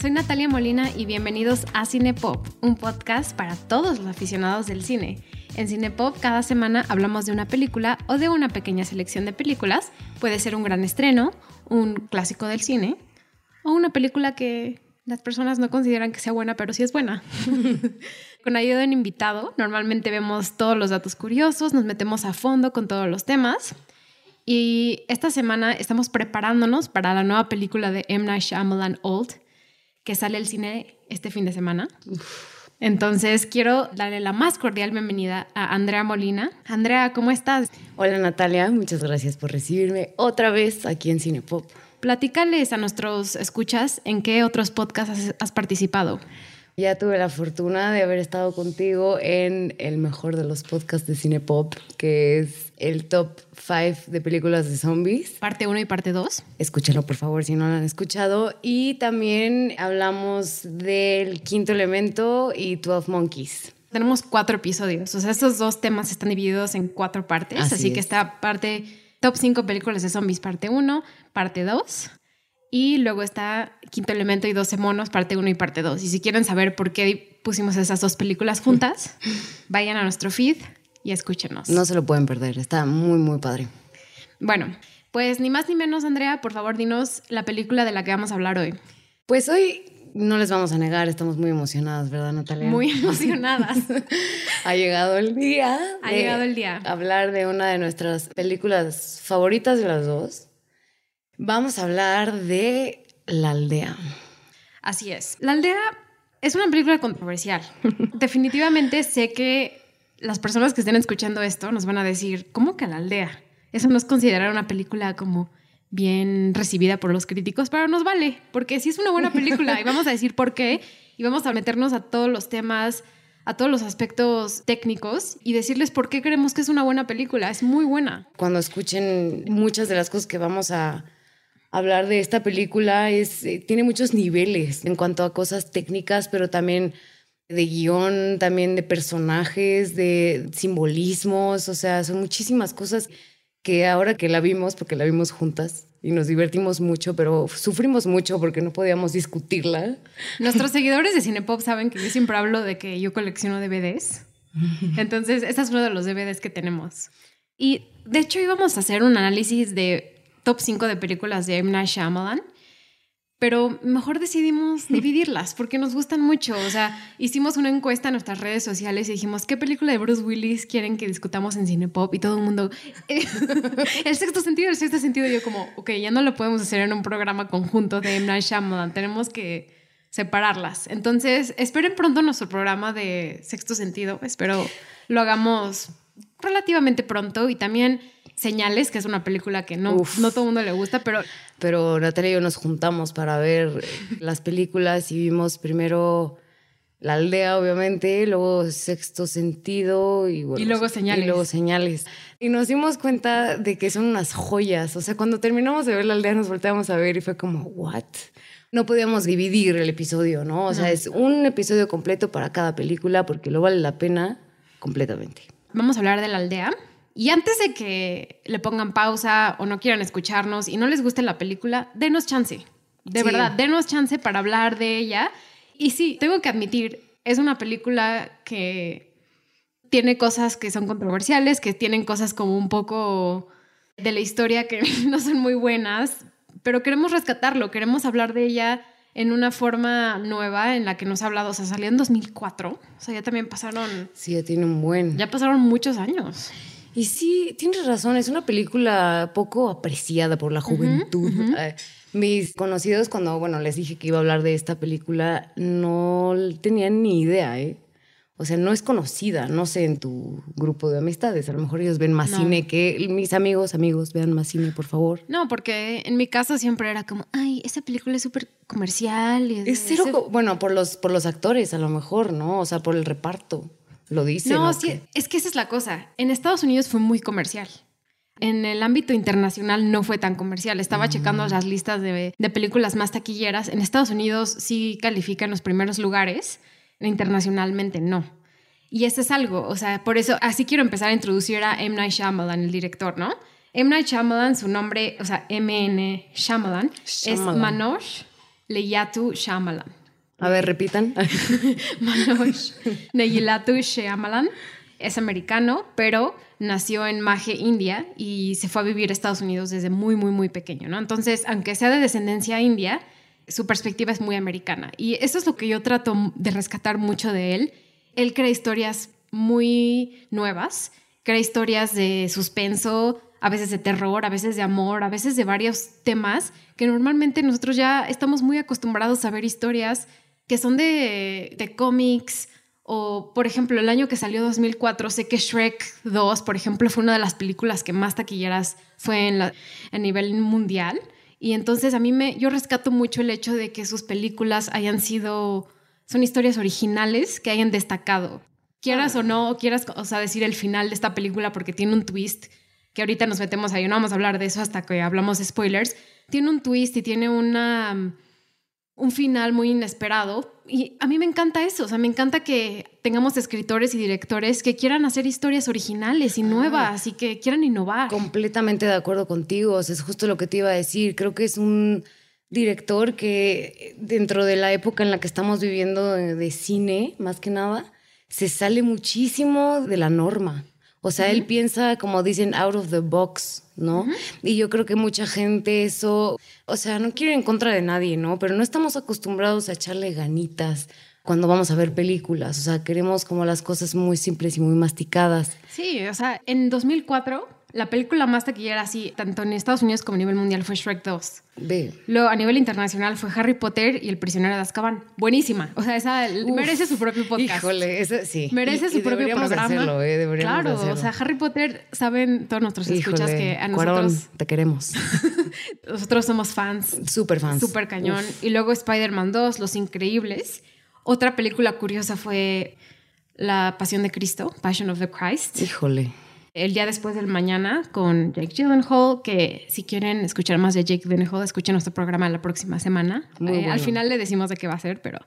soy Natalia Molina y bienvenidos a Cinepop, un podcast para todos los aficionados del cine. En Cinepop cada semana hablamos de una película o de una pequeña selección de películas. Puede ser un gran estreno, un clásico del cine o una película que las personas no consideran que sea buena, pero sí es buena. con ayuda de un invitado, normalmente vemos todos los datos curiosos, nos metemos a fondo con todos los temas. Y esta semana estamos preparándonos para la nueva película de M. Night Shyamalan Old, que sale al cine este fin de semana. Entonces quiero darle la más cordial bienvenida a Andrea Molina. Andrea, ¿cómo estás? Hola Natalia, muchas gracias por recibirme otra vez aquí en Cinepop. Platícales a nuestros escuchas en qué otros podcasts has, participado. Ya tuve la fortuna de haber estado contigo en el mejor de los podcasts de Cinepop, que es el top 5 de películas de zombies. Parte 1 y parte 2. Escúchenlo, por favor, si no lo han escuchado. Y también hablamos del quinto elemento y 12 Monkeys. Tenemos cuatro episodios. O sea, estos dos temas están divididos en cuatro partes. Así, así que esta parte Top 5 películas de zombies, parte 1, parte 2. Y luego está Quinto Elemento y 12 monos, parte 1 y parte 2. Y si quieren saber por qué pusimos esas dos películas juntas, vayan a nuestro feed y escúchenos. No se lo pueden perder, está muy, muy padre. Bueno, pues ni más ni menos, Andrea, por favor, dinos la película de la que vamos a hablar hoy. Pues hoy no les vamos a negar, estamos muy emocionadas, ¿verdad, Natalia? Muy emocionadas. ha llegado el día. Ha llegado el día. Hablar de una de nuestras películas favoritas de las dos. Vamos a hablar de La Aldea. Así es. La Aldea es una película controversial. Definitivamente sé que las personas que estén escuchando esto nos van a decir, ¿cómo que La Aldea? Eso no es considerar una película como bien recibida por los críticos, pero nos vale, porque sí es una buena película y vamos a decir por qué y vamos a meternos a todos los temas, a todos los aspectos técnicos y decirles por qué creemos que es una buena película, es muy buena. Cuando escuchen muchas de las cosas que vamos a hablar de esta película, es, eh, tiene muchos niveles en cuanto a cosas técnicas, pero también de guion, también de personajes, de simbolismos, o sea, son muchísimas cosas que ahora que la vimos, porque la vimos juntas y nos divertimos mucho, pero sufrimos mucho porque no podíamos discutirla. Nuestros seguidores de Cinepop saben que yo siempre hablo de que yo colecciono DVDs. Entonces, esta es uno de los DVDs que tenemos. Y de hecho íbamos a hacer un análisis de top 5 de películas de M. Night Shyamalan pero mejor decidimos dividirlas porque nos gustan mucho. O sea, hicimos una encuesta en nuestras redes sociales y dijimos, ¿qué película de Bruce Willis quieren que discutamos en Cinepop? Y todo el mundo, el sexto sentido, el sexto sentido. Y yo como, ok, ya no lo podemos hacer en un programa conjunto de M. Night Shyamalan, tenemos que separarlas. Entonces, esperen pronto nuestro programa de sexto sentido. Espero lo hagamos relativamente pronto y también Señales, que es una película que no, no todo el mundo le gusta, pero... Pero Natalia y yo nos juntamos para ver las películas y vimos primero La Aldea, obviamente, luego Sexto Sentido y, y luego Señales. Y luego Señales. Y nos dimos cuenta de que son unas joyas. O sea, cuando terminamos de ver La Aldea nos volteamos a ver y fue como, ¿what? No podíamos dividir el episodio, ¿no? O sea, es un episodio completo para cada película porque lo vale la pena completamente. Vamos a hablar de La Aldea y antes de que le pongan pausa o no quieran escucharnos y no les guste la película, denos chance. De verdad, denos chance para hablar de ella. Y sí, tengo que admitir, es una película que tiene cosas que son controversiales, que tienen cosas como un poco de la historia que no son muy buenas, pero queremos rescatarlo, queremos hablar de ella en una forma nueva en la que nos ha hablado. O sea, salió en 2004. O sea, ya también pasaron. Sí, ya tiene un buen. Ya pasaron muchos años. Y sí, tienes razón, es una película poco apreciada por la juventud. Mis conocidos, cuando bueno, les dije que iba a hablar de esta película, no tenían ni idea, ¿eh? O sea, no es conocida, no sé, en tu grupo de amistades. A lo mejor ellos ven más cine que mis amigos, amigos, vean más cine, por favor. No, porque en mi caso siempre era como, ay, esa película es súper comercial. Y es, bueno, por los, por los actores, a lo mejor, ¿no? O sea, por el reparto lo dice. No, sí, es que esa es la cosa. En Estados Unidos fue muy comercial. En el ámbito internacional no fue tan comercial. Estaba mm. checando las listas de, películas más taquilleras. En Estados Unidos sí califica en los primeros lugares, internacionalmente no. Y eso es algo, o sea, por eso, así quiero empezar a introducir a M. Night Shyamalan, el director, ¿no? M. Night Shyamalan, su nombre, o sea, M. N. Shyamalan, es Manoj Leyatu Shyamalan. A ver, repitan. Manoj Neyilatu Shyamalan es americano, pero nació en Maje, India, y se fue a vivir a Estados Unidos desde muy, muy, muy pequeño, ¿no? Entonces, aunque sea de descendencia india, su perspectiva es muy americana. Y eso es lo que yo trato de rescatar mucho de él. Él crea historias muy nuevas, crea historias de suspenso, a veces de terror, a veces de amor, a veces de varios temas que normalmente nosotros ya estamos muy acostumbrados a ver historias que son de, de cómics o, por ejemplo, el año que salió 2004, sé que Shrek 2, por ejemplo, fue una de las películas que más taquilleras fue en la, a nivel mundial. Y entonces a mí me, yo rescato mucho el hecho de que sus películas hayan sido, son historias originales que hayan destacado. Quieras o no, quieras, o sea, decir el final de esta película porque tiene un twist, que ahorita nos metemos ahí, no vamos a hablar de eso hasta que hablamos de spoilers, tiene un twist y tiene una un final muy inesperado. Y a mí me encanta eso, o sea, me encanta que tengamos escritores y directores que quieran hacer historias originales y nuevas y que quieran innovar. Completamente de acuerdo contigo, o sea, es justo lo que te iba a decir. Creo que es un director que dentro de la época en la que estamos viviendo de cine, más que nada, se sale muchísimo de la norma. O sea, él piensa, como dicen, out of the box, ¿no? Y yo creo que mucha gente eso, o sea, no quiere en contra de nadie, ¿no? Pero no estamos acostumbrados a echarle ganitas cuando vamos a ver películas. O sea, queremos como las cosas muy simples y muy masticadas. Sí, o sea, en 2004 la película más taquillera, así, tanto en Estados Unidos como a nivel mundial, fue Shrek 2. Ve. Luego, a nivel internacional, fue Harry Potter y El prisionero de Azkaban. Buenísima. O sea, esa merece su propio podcast. Híjole, esa sí. Merece su propio programa. Hacerlo, eh, claro, hacerlo. o sea, Harry Potter, saben todos nuestros escuchas Híjole, que a Cuarón, nosotros, te queremos. nosotros somos fans. Súper fans. Súper cañón. Y luego Spider-Man 2, Los Increíbles. Otra película curiosa fue La Pasión de Cristo, Passion of the Christ. Híjole. El día después del mañana con Jake Gyllenhaal, que si quieren escuchar más de Jake Gyllenhaal, escuchen nuestro programa la próxima semana. Eh, bueno. Al final le decimos de qué va a ser, pero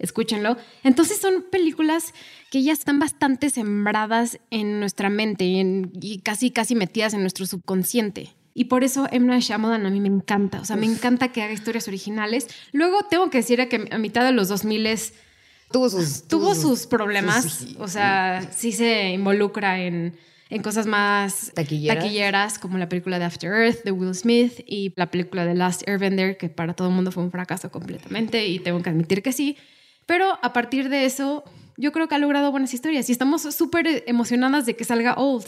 escúchenlo. Entonces son películas que ya están bastante sembradas en nuestra mente y, en- y casi, casi metidas en nuestro subconsciente. Y por eso M. Night Shyamalan a mí me encanta. O sea, me encanta que haga historias originales. Luego tengo que decir que a mitad de los 2000 Tuvo sus... tuvo sus problemas. sus- o sea, sí se involucra en, en cosas más Taquilleras. taquilleras, como la película de After Earth de Will Smith y la película de Last Airbender, que para todo el mundo fue un fracaso completamente y tengo que admitir que sí. Pero a partir de eso, yo creo que ha logrado buenas historias y estamos súper emocionadas de que salga Old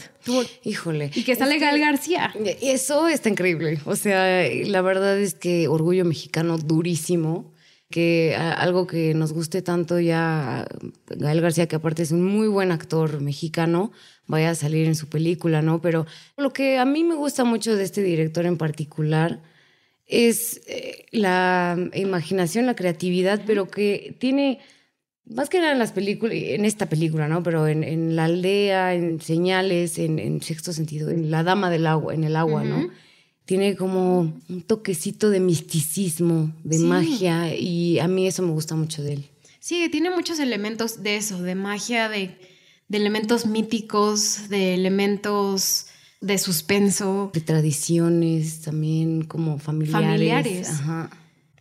Híjole. y que sale Gal García. Eso está increíble. O sea, la verdad es que orgullo mexicano durísimo. Que algo que nos guste tanto ya Gael García, que aparte es un muy buen actor mexicano, vaya a salir en su película, ¿no? Pero lo que a mí me gusta mucho de este director en particular es eh, la imaginación, la creatividad, pero que tiene más que nada en las películas, en esta película, ¿no? Pero en, en La Aldea, en Señales, en, en Sexto Sentido, en La Dama del Agua, en el agua, ¿no? Tiene como un toquecito de misticismo, de Sí. magia, y a mí eso me gusta mucho de él. Sí, tiene muchos elementos de eso, de magia, de, de elementos míticos, de elementos de suspenso. De tradiciones también como familiares. Familiares. Ajá.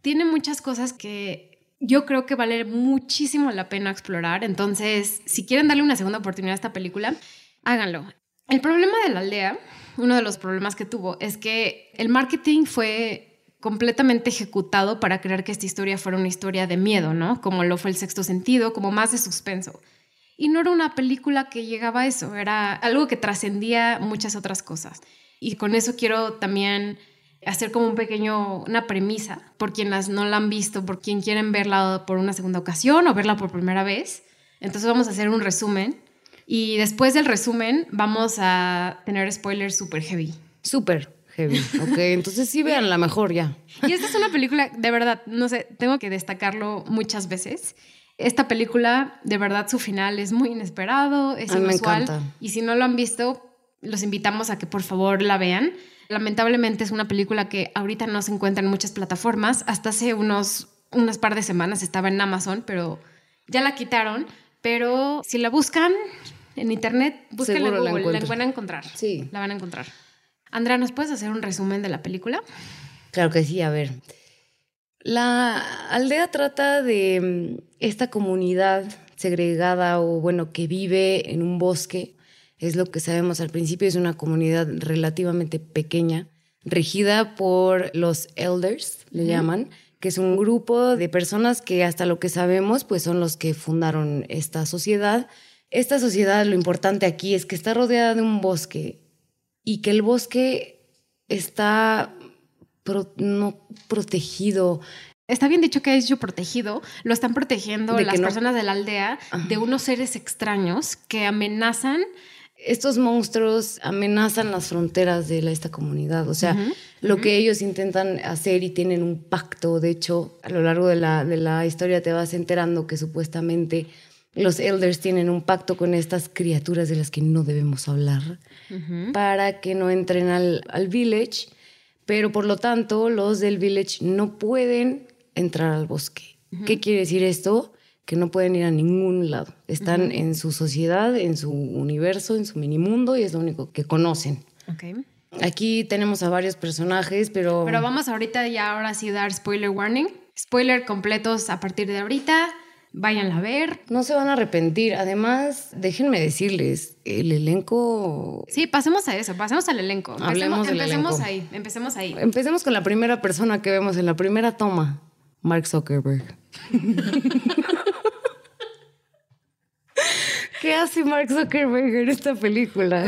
Tiene muchas cosas que yo creo que vale muchísimo la pena explorar. Entonces, si quieren darle una segunda oportunidad a esta película, háganlo. El problema de la aldea, uno de los problemas que tuvo, es que el marketing fue completamente ejecutado para creer que esta historia fuera una historia de miedo, ¿no? Como lo fue el sexto sentido, como más de suspenso. Y no era una película que llegaba a eso, era algo que trascendía muchas otras cosas. Y con eso quiero también hacer como un pequeño, una premisa por quienes no la han visto, por quien quieren verla por una segunda ocasión o verla por primera vez. Entonces vamos a hacer un resumen y después del resumen vamos a tener spoilers super heavy. Súper heavy. Ok, entonces sí vean la mejor ya. Y esta es una película, de verdad, no sé, tengo que destacarlo muchas veces. Esta película, de verdad, su final es muy inesperado, es inusual. Y si no lo han visto, los invitamos a que por favor la vean. Lamentablemente es una película que ahorita no se encuentra en muchas plataformas. Hasta hace unos, unas par de semanas estaba en Amazon, pero ya la quitaron. Pero si la buscan en internet, búsquenla en Seguro la la, encuentran. van a encontrar. Sí. La van a encontrar. Andrea, ¿nos puedes hacer un resumen de la película? Claro que sí, a ver. La aldea trata de mm, esta comunidad segregada o bueno, que vive en un bosque. Es lo que sabemos al principio, es una comunidad relativamente pequeña, regida por los elders, le llaman, que es un grupo de personas que hasta lo que sabemos, pues son los que fundaron esta sociedad. Esta sociedad, lo importante aquí es que está rodeada de un bosque y que el bosque está no protegido. Está bien dicho que ha dicho protegido, lo están protegiendo las personas de la aldea de unos seres extraños que amenazan. Estos monstruos amenazan las fronteras de esta comunidad. O sea, lo que ellos intentan hacer y tienen un pacto. De hecho, a lo largo de la, de la historia te vas enterando que supuestamente los elders tienen un pacto con estas criaturas de las que no debemos hablar para que no entren al, al village pero por lo tanto los del village no pueden entrar al bosque. ¿Qué quiere decir esto? Que no pueden ir a ningún lado. Están en su sociedad, en su universo, en su mini mundo y es lo único que conocen. Aquí tenemos a varios personajes, pero... Pero vamos ahorita ya ahora sí dar spoiler warning. Spoiler completos a partir de ahorita váyanla a ver. No se van a arrepentir. Además, déjenme decirles, el elenco... Sí, pasemos a eso, pasemos al elenco. Hablemos empecemos ahí, empecemos ahí. Empecemos con la primera persona que vemos en la primera toma, Mark Zuckerberg. ¿Qué hace Mark Zuckerberg en esta película?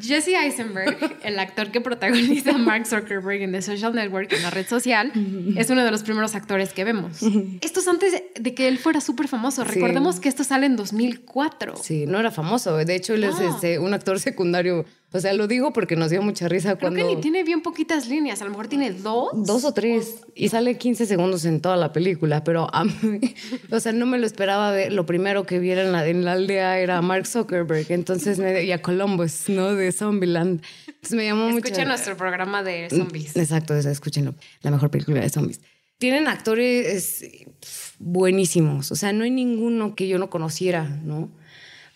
Jesse Eisenberg, el actor que protagoniza a Mark Zuckerberg en The Social Network, en la red social, es uno de los primeros actores que vemos. Esto es antes de que él fuera súper famoso. Recordemos que esto sale en 2004. Sí, no era famoso. De hecho, él es este, un actor secundario o sea, lo digo porque nos dio mucha risa Creo cuando... que ni tiene bien poquitas líneas, a lo mejor tiene dos. Dos o tres. Y sale 15 segundos en toda la película, pero a mí, o sea, no me lo esperaba ver. Lo primero que viera en la, en la aldea era Mark Zuckerberg, entonces me, y a Columbus, ¿no? De Zombieland. Entonces me llamó mucho... Escuchen nuestro programa de zombies. Exacto, escúchenlo. La mejor película de zombies. Tienen actores buenísimos, o sea, no hay ninguno que yo no conociera, ¿no?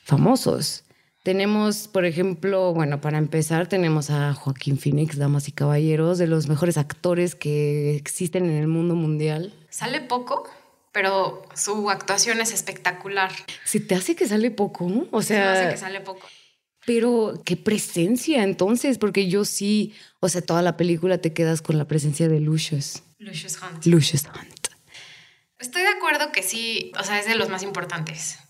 Famosos. Tenemos, por ejemplo, bueno, para empezar, tenemos a Joaquín Phoenix, Damas y Caballeros, de los mejores actores que existen en el mundo mundial. Sale poco, pero su actuación es espectacular. ¿Se te hace que sale poco? O sea. Se hace que sale poco. Pero qué presencia entonces, porque yo sí, o sea, toda la película te quedas con la presencia de Lucius. Lucius Hunt. Lucius Hunt. Estoy de acuerdo que sí, o sea, es de los más importantes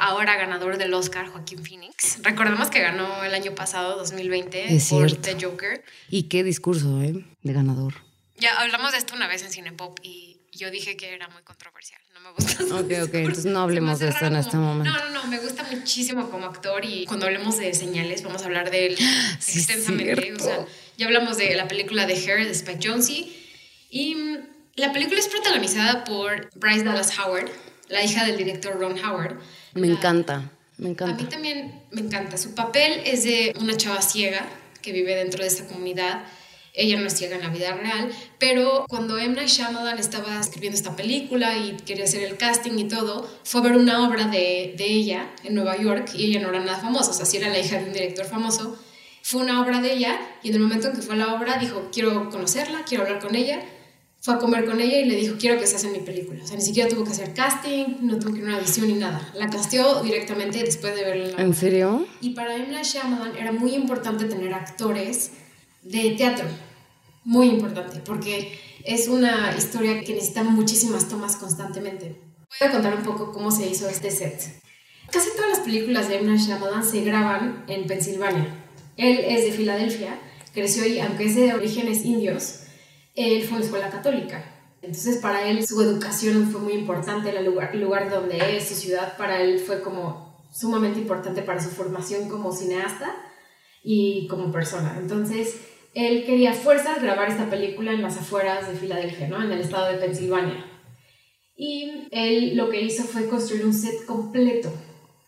ahora ganador del Oscar, Joaquín Phoenix. Recordemos que ganó el año pasado, 2020, por The Joker. Y qué discurso, ¿eh? De ganador. Ya hablamos de esto una vez en Cinepop y yo dije que era muy controversial. No me gusta. Ok, ok, entonces no hablemos de esto en este momento. No, no, no, me gusta muchísimo como actor y cuando hablemos de señales vamos a hablar de él extensamente. O sea, ya hablamos de la película de Hair de Spike Jonze y mm, la película es protagonizada por Bryce Dallas Howard, la hija del director Ron Howard. Me encanta, me encanta. A mí también me encanta. Su papel es de una chava ciega que vive dentro de esta comunidad. Ella no es ciega en la vida real, pero cuando Emma Shyamalan estaba escribiendo esta película y quería hacer el casting y todo, fue a ver una obra de, de ella en Nueva York y ella no era nada famosa, o sea, sí era la hija de un director famoso. Fue una obra de ella y en el momento en que fue a la obra dijo, quiero conocerla, quiero hablar con ella fue a comer con ella y le dijo, quiero que seas en mi película. O sea, ni siquiera tuvo que hacer casting, no tuvo que ir a una audición ni nada. La casteó directamente después de verla. ¿En serio? Y para Emma Shyamalan era muy importante tener actores de teatro. Muy importante, porque es una historia que necesita muchísimas tomas constantemente. Voy a contar un poco cómo se hizo este set. Casi todas las películas de Emma Shyamalan se graban en Pensilvania. Él es de Filadelfia, creció ahí, aunque es de orígenes indios él fue en escuela católica. Entonces para él su educación fue muy importante, el lugar, el lugar donde es, su ciudad para él fue como sumamente importante para su formación como cineasta y como persona. Entonces él quería fuerzas grabar esta película en las afueras de Filadelfia, ¿no? en el estado de Pensilvania. Y él lo que hizo fue construir un set completo.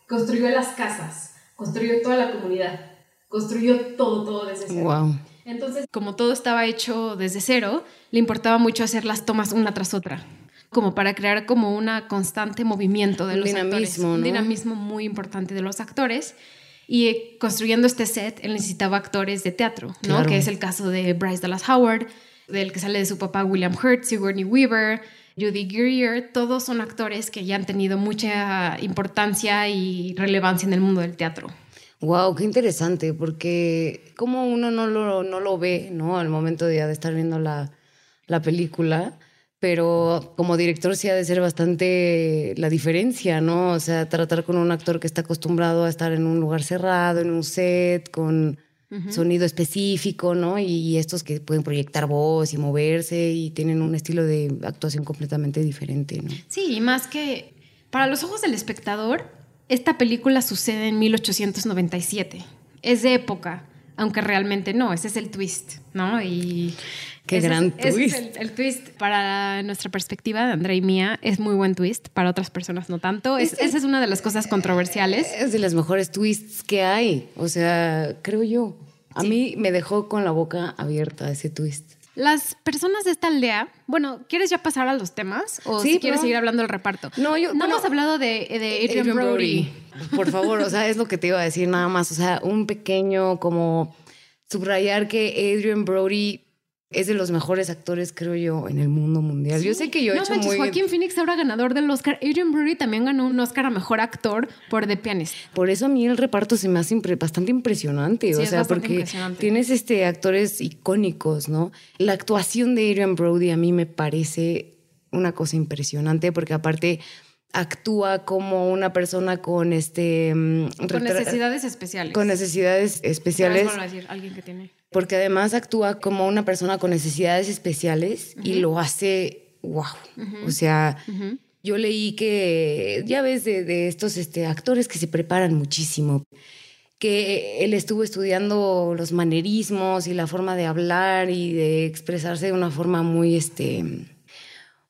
Construyó las casas, construyó toda la comunidad, construyó todo, todo desde cero. Wow. Entonces, como todo estaba hecho desde cero, le importaba mucho hacer las tomas una tras otra, como para crear como una constante movimiento de los dinamismo, actores, un dinamismo muy importante de los actores. Y eh, construyendo este set, él necesitaba actores de teatro, ¿no? Que es el caso de Bryce Dallas Howard, del que sale de su papá William Hurt, Sigourney Weaver, Judy Greer, todos son actores que ya han tenido mucha importancia y relevancia en el mundo del teatro. Wow, qué interesante, porque como uno no lo, no lo ve, ¿no? Al momento de, de estar viendo la, la película, pero como director sí ha de ser bastante la diferencia, ¿no? O sea, tratar con un actor que está acostumbrado a estar en un lugar cerrado, en un set, con sonido específico, ¿no? Y, estos que pueden proyectar voz y moverse y tienen un estilo de actuación completamente diferente, ¿no? Sí, y más que para los ojos del espectador, esta película sucede en 1897. Es de época, aunque realmente no, ese es el twist, ¿no? Y Qué gran twist. es el, twist para nuestra perspectiva de Andrea y mía. Es muy buen twist. Para otras personas no tanto. esa es una de las cosas controversiales. Es de las mejores twists que hay. O sea, creo yo. A mí me dejó con la boca abierta ese twist. Las personas de esta aldea, bueno, ¿quieres ya pasar a los temas? ¿O si quieres seguir hablando del reparto? No, yo. No hemos hablado de, Adrian, Brody. Por favor, o sea, es lo que te iba a decir nada más. O sea, un pequeño como subrayar que Adrian Brody es de los mejores actores, creo yo, en el mundo mundial. Yo sé que yo he hecho muy... Joaquín Phoenix ahora ganador del Oscar. Adrian Brody también ganó un Oscar a Mejor Actor por The Pianist. Por eso a mí el reparto se me hace bastante impresionante. o sea, porque tienes este, actores icónicos, ¿no? La actuación de Adrian Brody a mí me parece una cosa impresionante porque aparte actúa como una persona con este mm, con necesidades especiales. Con necesidades especiales. a decir, alguien que tiene. Porque además actúa como una persona con necesidades especiales y lo hace wow. O sea, yo leí que ya ves de, estos este, actores que se preparan muchísimo que él estuvo estudiando los manerismos y la forma de hablar y de expresarse de una forma muy este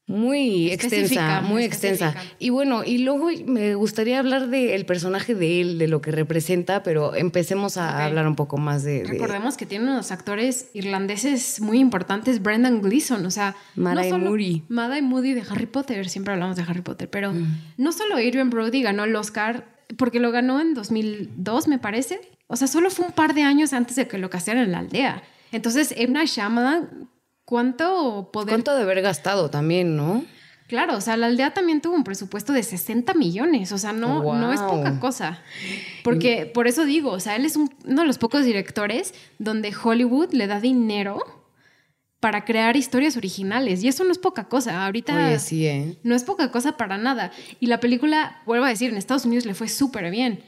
muy extensa, muy extensa. Y bueno, y luego me gustaría hablar del personaje de él, de lo que representa, pero empecemos a hablar un poco más de, Recordemos que tiene unos actores irlandeses muy importantes, Brendan Gleeson, o sea, Mada y Moody. Mada y Moody de Harry Potter, siempre hablamos de Harry Potter, pero mm. no solo Adrian Brody ganó el Oscar, porque lo ganó en 2002, me parece. O sea, solo fue un par de años antes de que lo casaran en la aldea. Entonces, Emma Shyamalan ¿Cuánto poder? ¿Cuánto de haber gastado también, no? Claro, o sea, la aldea también tuvo un presupuesto de 60 millones, o sea, no, no es poca cosa. Porque por eso digo, o sea, él es uno de los pocos directores donde Hollywood le da dinero para crear historias originales. Y eso no es poca cosa. Ahorita sí, ¿eh? no es poca cosa para nada. Y la película, vuelvo a decir, en Estados Unidos le fue súper bien.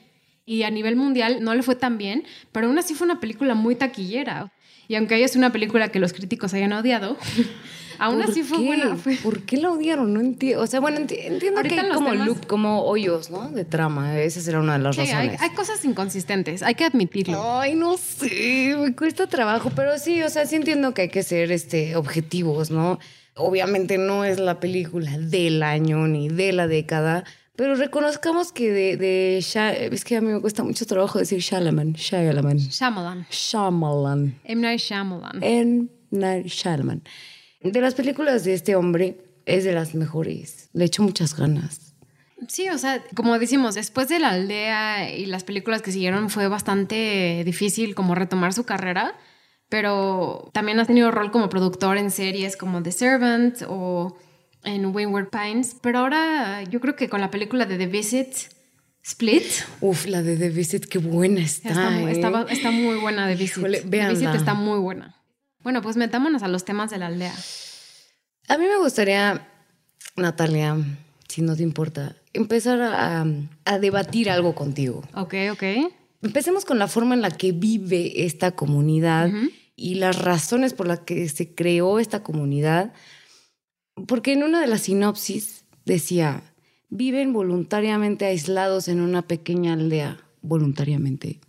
Y a nivel mundial no le fue tan bien, pero aún así fue una película muy taquillera. Y aunque haya sido una película que los críticos hayan odiado, aún así fue buena. ¿Por qué la odiaron? No entiendo. O sea, bueno, entiendo que hay como loop, como hoyos, ¿no? De trama. Esa será una de las razones. Hay, hay, cosas inconsistentes, hay que admitirlo. Ay, no sé, me cuesta trabajo, pero sí, o sea, sí entiendo que hay que ser este, objetivos, ¿no? Obviamente no es la película del año ni de la década, pero reconozcamos que de, de es que a mí me cuesta mucho trabajo decir Shalaman, Shyamalan. Shyamalan. Shyamalan. M. Night Shyamalan. M. Night Shyamalan. De las películas de este hombre, es de las mejores. Le echo muchas ganas. Sí, o sea, como decimos, después de La Aldea y las películas que siguieron fue bastante difícil como retomar su carrera, pero también ha tenido rol como productor en series como The Servant o en Wayward Pines, pero ahora yo creo que con la película de The Visit, Split. Uf, la de The Visit, qué buena está. Está, ¿eh? muy buena The Visit. The Visit está muy buena. Bueno, pues metámonos a los temas de la aldea. A mí me gustaría, Natalia, si no te importa, empezar a, debatir algo contigo. Ok, ok. Empecemos con la forma en la que vive esta comunidad y las razones por las que se creó esta comunidad porque en una de las sinopsis decía, viven voluntariamente aislados en una pequeña aldea, voluntariamente.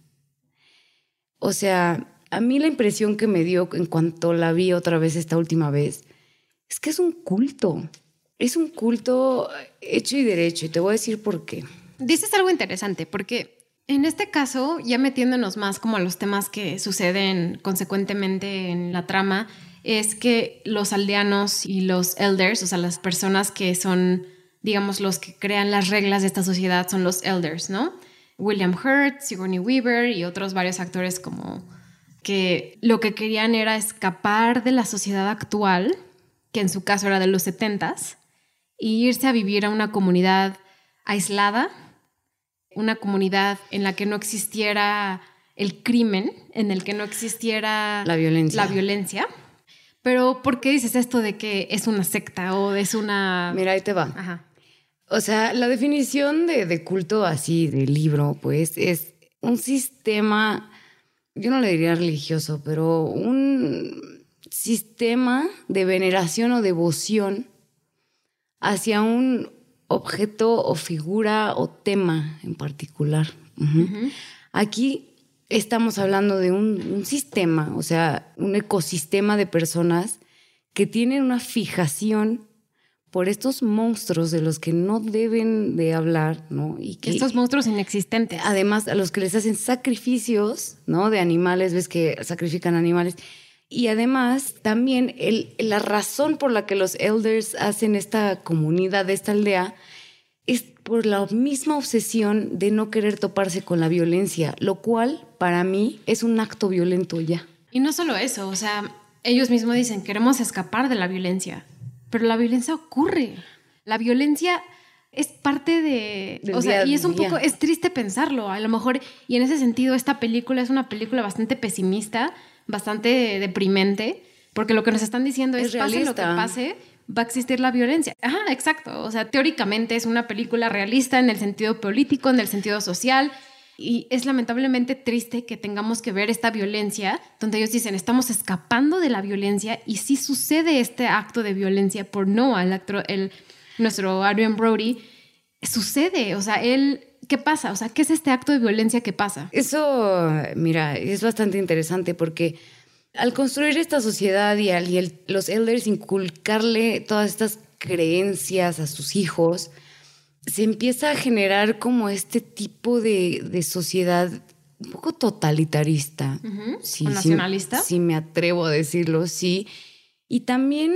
O sea, a mí la impresión que me dio en cuanto la vi otra vez esta última vez es que es un culto. Es un culto hecho y derecho y te voy a decir por qué. Dices algo interesante, porque en este caso, ya metiéndonos más como a los temas que suceden consecuentemente en la trama, es que los aldeanos y los elders, o sea, las personas que son, digamos, los que crean las reglas de esta sociedad son los elders, ¿no? William Hurt, Sigourney Weaver y otros varios actores como que lo que querían era escapar de la sociedad actual, que en su caso era de los setentas, e irse a vivir a una comunidad aislada, una comunidad en la que no existiera el crimen, en el que no existiera La violencia. la violencia. Pero ¿por qué dices esto de que es una secta o es una... Mira, ahí te va. Ajá. O sea, la definición de, de culto así, de libro, pues, es un sistema, yo no le diría religioso, pero un sistema de veneración o devoción hacia un objeto o figura o tema en particular. Aquí estamos hablando de un, un sistema, o sea, un ecosistema de personas que tienen una fijación por estos monstruos de los que no deben de hablar, ¿no? Y que Estos monstruos inexistentes. además a los que les hacen sacrificios, ¿no? De animales, ves que sacrifican animales. Y además también el- la razón por la que los elders hacen esta comunidad, esta aldea, es por la misma obsesión de no querer toparse con la violencia, lo cual para mí es un acto violento ya. Y no solo eso, o sea, ellos mismos dicen, queremos escapar de la violencia, pero la violencia ocurre. La violencia es parte de... Del o sea, día y es un día. poco, es triste pensarlo, a lo mejor, y en ese sentido esta película es una película bastante pesimista, bastante deprimente, porque lo que nos están diciendo es, Es pase lo que pase, va a existir la violencia. Ajá, exacto. O sea, teóricamente es una película realista en el sentido político, en el sentido social, y es lamentablemente triste que tengamos que ver esta violencia, donde ellos dicen, estamos escapando de la violencia y sí sucede este acto de violencia por Noah, el actor, el, nuestro Adrian Brody, sucede, o sea, él, ¿qué pasa? O sea, ¿qué es este acto de violencia que pasa? Eso, mira, es bastante interesante porque al construir esta sociedad y, al, y el- los elders inculcarle todas estas creencias a sus hijos, se empieza a generar como este tipo de, de sociedad un poco totalitarista. Sí, ¿O sí, nacionalista? Sí, me atrevo a decirlo, sí. Y también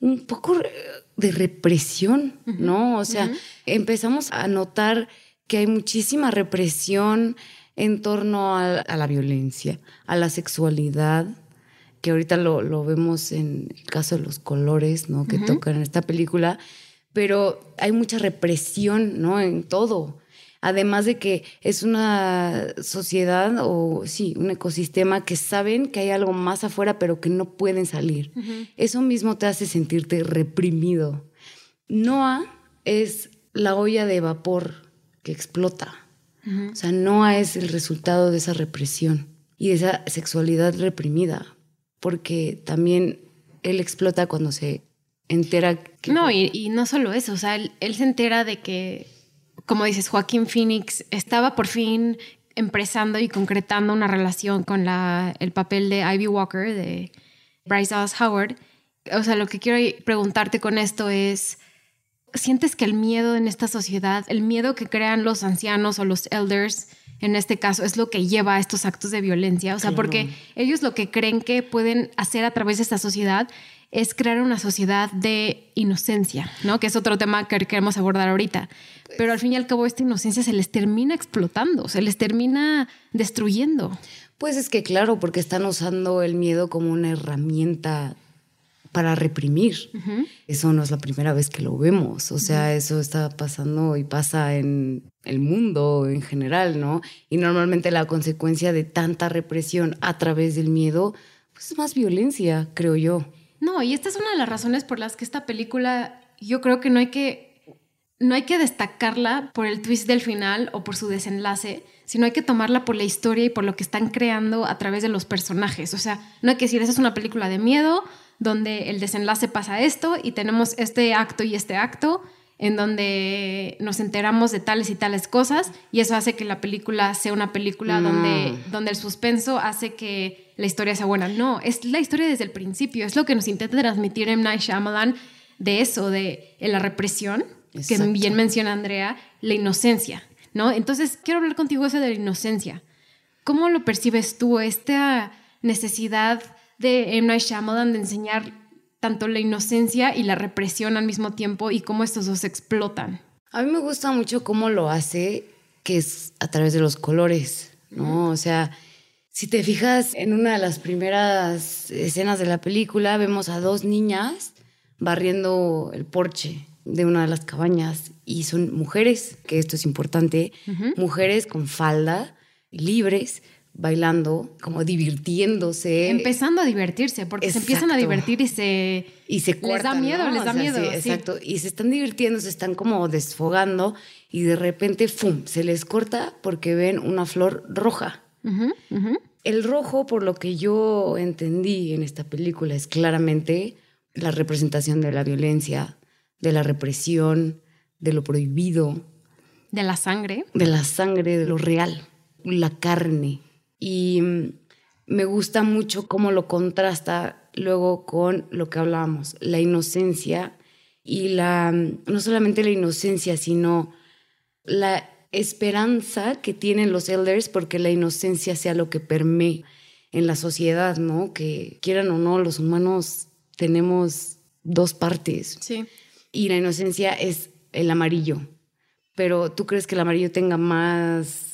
un poco de represión, ¿no? O sea, empezamos a notar que hay muchísima represión en torno a, a la violencia, a la sexualidad, que ahorita lo, lo vemos en el caso de los colores, ¿no? Que tocan en esta película, pero hay mucha represión, ¿no? En todo. Además de que es una sociedad o sí, un ecosistema que saben que hay algo más afuera, pero que no pueden salir. Eso mismo te hace sentirte reprimido. Noah es la olla de vapor que explota. O sea, Noah es el resultado de esa represión y de esa sexualidad reprimida, porque también él explota cuando se entera que... No, y, y no solo eso, o sea, él, él se entera de que, como dices, Joaquín Phoenix estaba por fin empezando y concretando una relación con la, el papel de Ivy Walker, de Bryce Dallas Howard. O sea, lo que quiero preguntarte con esto es, ¿sientes que el miedo en esta sociedad, el miedo que crean los ancianos o los elders, en este caso, es lo que lleva a estos actos de violencia? O sea, porque ellos lo que creen que pueden hacer a través de esta sociedad es crear una sociedad de inocencia, ¿no? Que es otro tema que queremos abordar ahorita. Pero al fin y al cabo esta inocencia se les termina explotando, se les termina destruyendo. Pues es que claro, porque están usando el miedo como una herramienta para reprimir. Eso no es la primera vez que lo vemos. O sea, eso está pasando y pasa en el mundo en general, ¿no? Y normalmente la consecuencia de tanta represión a través del miedo, pues es más violencia, creo yo. No, y esta es una de las razones por las que esta película, yo creo que no hay que, no hay que destacarla por el twist del final o por su desenlace, sino hay que tomarla por la historia y por lo que están creando a través de los personajes. O sea, no hay que decir, esa es una película de miedo, donde el desenlace pasa esto y tenemos este acto y este acto en donde nos enteramos de tales y tales cosas y eso hace que la película sea una película Mm. donde, donde el suspenso hace que la historia sea buena. No, es la historia desde el principio, es lo que nos intenta transmitir M. Night Shyamalan de eso, de, la represión, Exacto. que bien menciona Andrea, la inocencia, ¿no? Entonces, quiero hablar contigo eso de la inocencia. ¿Cómo lo percibes tú, esta necesidad de M. Night Shyamalan de enseñar tanto la inocencia y la represión al mismo tiempo y cómo estos dos explotan? A mí me gusta mucho cómo lo hace, que es a través de los colores, ¿no? O sea, Si te fijas en una de las primeras escenas de la película, vemos a dos niñas barriendo el porche de una de las cabañas y son mujeres, que esto es importante, mujeres con falda, libres, bailando, como divirtiéndose. Empezando a divertirse, porque se empiezan a divertir y se... Y se cortan, Les da miedo, les da miedo. Exacto. Y se están divirtiendo, se están como desfogando y de repente, ¡fum!, se les corta porque ven una flor roja. El rojo, por lo que yo entendí en esta película, es claramente la representación de la violencia, de la represión, de lo prohibido. De la sangre. De la sangre, de lo real, la carne. Y mm, me gusta mucho cómo lo contrasta luego con lo que hablábamos, la inocencia y la, mm, no solamente la inocencia, sino la esperanza que tienen los elders porque la inocencia sea lo que permee en la sociedad, ¿no? Que quieran o no, los humanos tenemos dos partes. Sí. Y la inocencia es el amarillo. Pero tú crees que el amarillo tenga más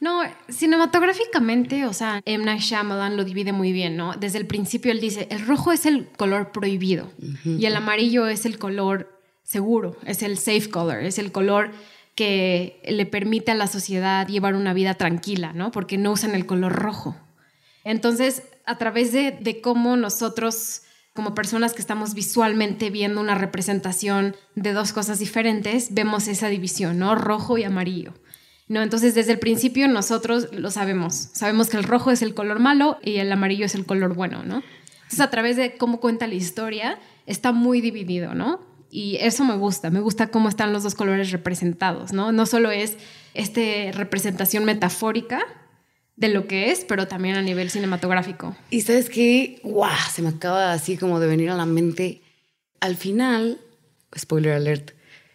no, cinematográficamente, o sea, M. Night Shyamalan lo divide muy bien, ¿no? Desde el principio él dice, el rojo es el color prohibido y el amarillo es el color seguro, es el safe color, es el color que le permite a la sociedad llevar una vida tranquila, ¿no? Porque no usan el color rojo. Entonces, a través de, de cómo nosotros como personas que estamos visualmente viendo una representación de dos cosas diferentes, vemos esa división, ¿no? Rojo y amarillo. ¿No? Entonces, desde el principio nosotros lo sabemos. Sabemos que el rojo es el color malo y el amarillo es el color bueno, ¿no? Entonces, a través de cómo cuenta la historia, está muy dividido, ¿no? Y eso me gusta, me gusta cómo están los dos colores representados, ¿no? No solo es esta representación metafórica de lo que es, pero también a nivel cinematográfico. Y sabes qué, guau, se me acaba así como de venir a la mente. Al final, spoiler alert,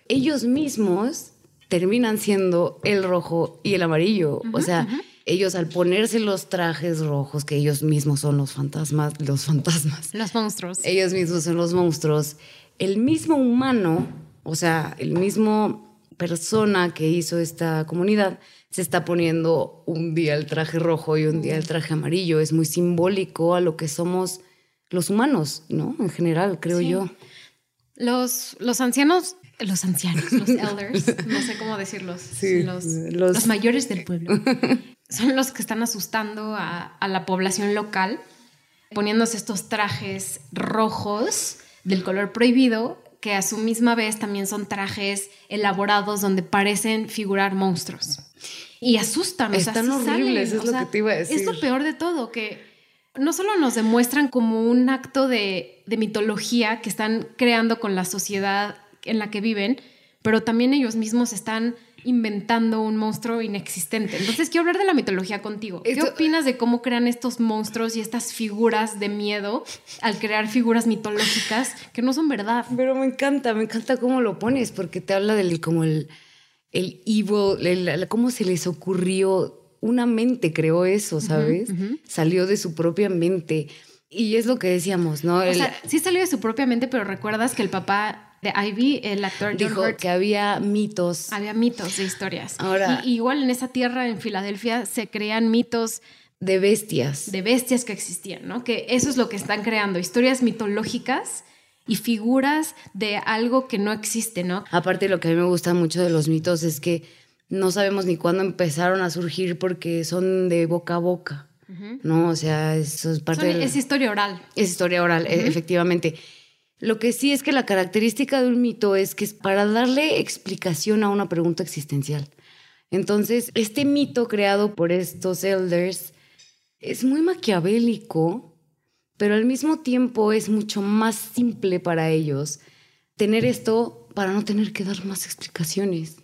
ellos mismos terminan siendo el rojo y el amarillo. o sea, ellos al ponerse los trajes rojos, que ellos mismos son los fantasmas, los fantasmas. Los monstruos. Ellos mismos son los monstruos. El mismo humano, o sea, el mismo persona que hizo esta comunidad, se está poniendo un día el traje rojo y un día el traje amarillo. Es muy simbólico a lo que somos los humanos, ¿no? En general, creo yo. Los, los ancianos los ancianos, los elders, no sé cómo decirlos, los, mayores del pueblo, son los que están asustando a, la población local, poniéndose estos trajes rojos del color prohibido, que a su misma vez también son trajes elaborados donde parecen figurar monstruos. Y asustan, Están horribles, es lo que te iba a decir. Es lo peor de todo, que no solo nos demuestran como un acto de, de mitología que están creando con la sociedad en la que viven, pero también ellos mismos están inventando un monstruo inexistente. Entonces quiero hablar de la mitología contigo. ¿Qué opinas de cómo crean estos monstruos y estas figuras de miedo al crear figuras mitológicas que no son verdad? Pero me encanta, me encanta cómo lo pones, porque te habla del como el, el evil, cómo se les ocurrió, una mente creó eso, ¿sabes? Salió de su propia mente. Y es lo que decíamos, ¿no? O sea, sí salió de su propia mente, pero recuerdas que el papá de Ivy, el actor dijo que había mitos. Había mitos de historias. Ahora, y, igual en esa tierra, en Filadelfia, se crean mitos de bestias. De bestias que existían, ¿no? Que eso es lo que están creando, historias mitológicas y figuras de algo que no existe, ¿no? Aparte, lo que a mí me gusta mucho de los mitos es que no sabemos ni cuándo empezaron a surgir porque son de boca a boca, ¿no? O sea, eso es parte de... Es historia oral. Es historia oral, e, efectivamente. Lo que sí es que la característica de un mito es que es para darle explicación a una pregunta existencial. Entonces, este mito creado por estos elders es muy maquiavélico, pero al mismo tiempo es mucho más simple para ellos tener esto para no tener que dar más explicaciones.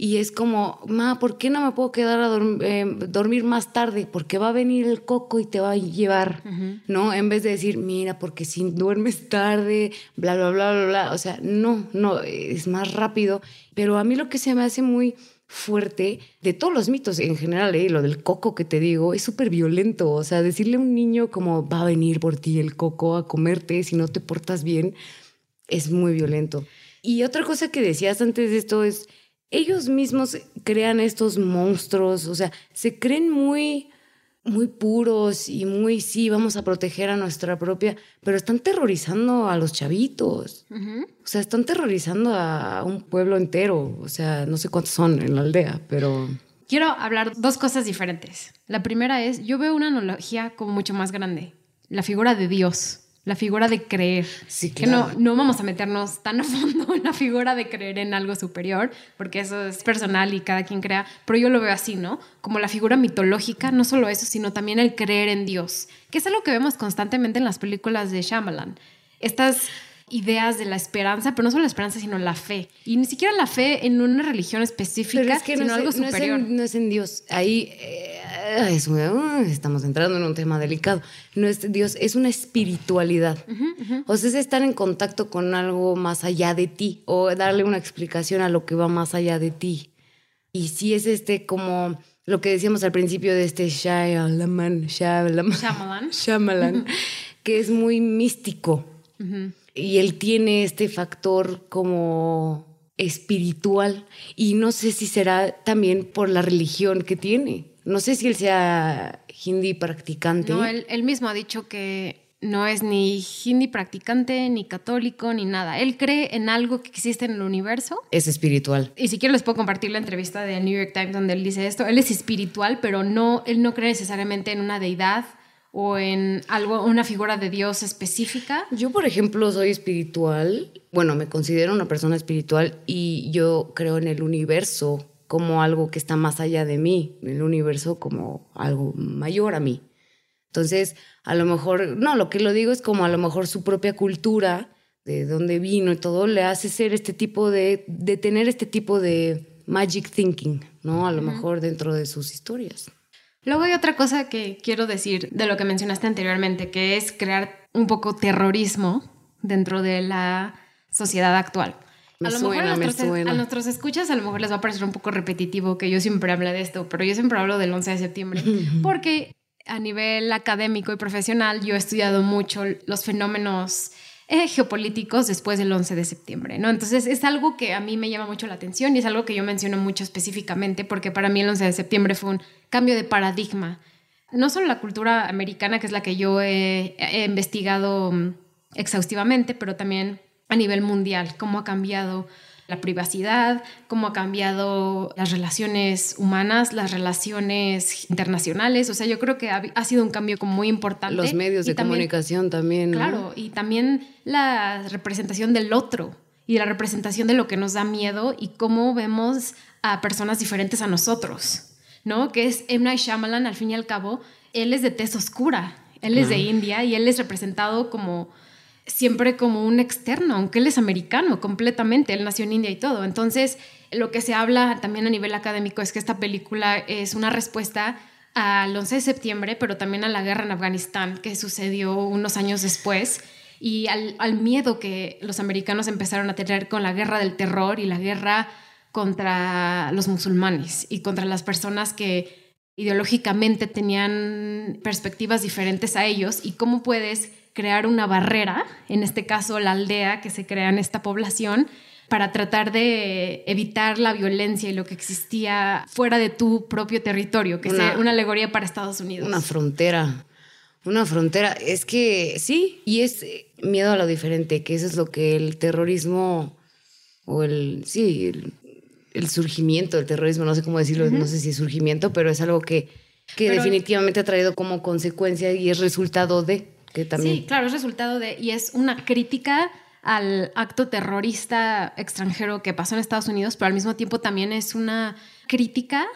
Y es como, ma, ¿por qué no me puedo quedar a eh, dormir más tarde? Porque va a venir el coco y te va a llevar, ¿no? En vez de decir, mira, porque si duermes tarde, bla, bla, bla, bla, bla. O sea, no, no, es más rápido. Pero a mí lo que se me hace muy fuerte de todos los mitos en general, ¿eh? lo del coco que te digo, es súper violento. O sea, decirle a un niño como va a venir por ti el coco a comerte si no te portas bien, es muy violento. Y otra cosa que decías antes de esto es ellos mismos crean estos monstruos, o sea, se creen muy muy puros y muy, sí, vamos a proteger a nuestra propia, pero están terrorizando a los chavitos. O sea, están terrorizando a un pueblo entero. O sea, no sé cuántos son en la aldea, pero... Quiero hablar dos cosas diferentes. La primera es, yo veo una analogía como mucho más grande, la figura de Dios la figura de creer. Sí, Que no, no vamos a meternos tan a fondo en la figura de creer en algo superior, porque eso es personal y cada quien crea, pero yo lo veo así, ¿no? Como la figura mitológica, no solo eso, sino también el creer en Dios, que es algo que vemos constantemente en las películas de Shyamalan. Estas ideas de la esperanza, pero no solo la esperanza, sino la fe. Y ni siquiera la fe en una religión específica, es que sino no es, algo no es superior. en, no es en Dios. Ahí eh, es uh, estamos entrando en un tema delicado. No es Dios, es una espiritualidad. O sea, es estar en contacto con algo más allá de ti o darle una explicación a lo que va más allá de ti. Y sí es este como lo que decíamos al principio de este Shyamalan, Shyamalan, Shyamalan. Shyamalan, que es muy místico. Y él tiene este factor como espiritual. Y no sé si será también por la religión que tiene. No sé si él sea hindi practicante. No, él, él mismo ha dicho que no es ni hindi practicante, ni católico, ni nada. Él cree en algo que existe en el universo. Es espiritual. Y si quiero les puedo compartir la entrevista del New York Times donde él dice esto. Él es espiritual, pero no, él no cree necesariamente en una deidad o en algo, una figura de Dios específica. Yo, por ejemplo, soy espiritual. Bueno, me considero una persona espiritual y yo creo en el universo como algo que está más allá de mí, el universo como algo mayor a mí. Entonces, a lo mejor, no, lo que lo digo es como a lo mejor su propia cultura, de dónde vino y todo, le hace ser este tipo de, de tener este tipo de magic thinking, ¿no? A lo mejor dentro de sus historias. Luego hay otra cosa que quiero decir de lo que mencionaste anteriormente, que es crear un poco terrorismo dentro de la sociedad actual. Me a lo suena, mejor a me nuestros, suena. a nuestros escuchas a lo mejor les va a parecer un poco repetitivo que yo siempre hable de esto, pero yo siempre hablo del 11 de septiembre porque a nivel académico y profesional yo he estudiado mucho los fenómenos eh, geopolíticos después del 11 de septiembre, ¿no? Entonces es algo que a mí me llama mucho la atención y es algo que yo menciono mucho específicamente porque para mí el 11 de septiembre fue un cambio de paradigma. No solo la cultura americana, que es la que yo he, he investigado mm, exhaustivamente, pero también a nivel mundial, cómo ha cambiado la privacidad, cómo ha cambiado las relaciones humanas, las relaciones internacionales. O sea, yo creo que ha, ha sido un cambio como muy importante. Los medios Y de también- comunicación también. ¿no? Claro, y también la representación del otro y la representación de lo que nos da miedo y cómo vemos a personas diferentes a nosotros, ¿no? Que es M. Night Shyamalan, al fin y al cabo, él es de tez oscura, él es de India y él es representado como siempre como un externo, aunque él es americano completamente, él nació en India y todo. Entonces, lo que se habla también a nivel académico es que esta película es una respuesta al 11 de septiembre, pero también a la guerra en Afganistán, que sucedió unos años después, y al, al miedo que los americanos empezaron a tener con la guerra del terror y la guerra contra los musulmanes y contra las personas que ideológicamente tenían perspectivas diferentes a ellos y cómo puedes crear una barrera, en este caso la aldea que se crea en esta población, para tratar de evitar la violencia y lo que existía fuera de tu propio territorio, que Una- es una alegoría para Estados Unidos. Una frontera. Una frontera. Es que sí, y es eh, miedo a lo diferente, que eso es lo que el terrorismo o el. Sí, el, el surgimiento del terrorismo, no sé cómo decirlo, no sé si es surgimiento, pero es algo que, que Pero- definitivamente ha traído como consecuencia y es resultado de que también. Sí, claro, es resultado de, y es una crítica al acto terrorista extranjero que pasó en Estados Unidos, pero al mismo tiempo también es una crítica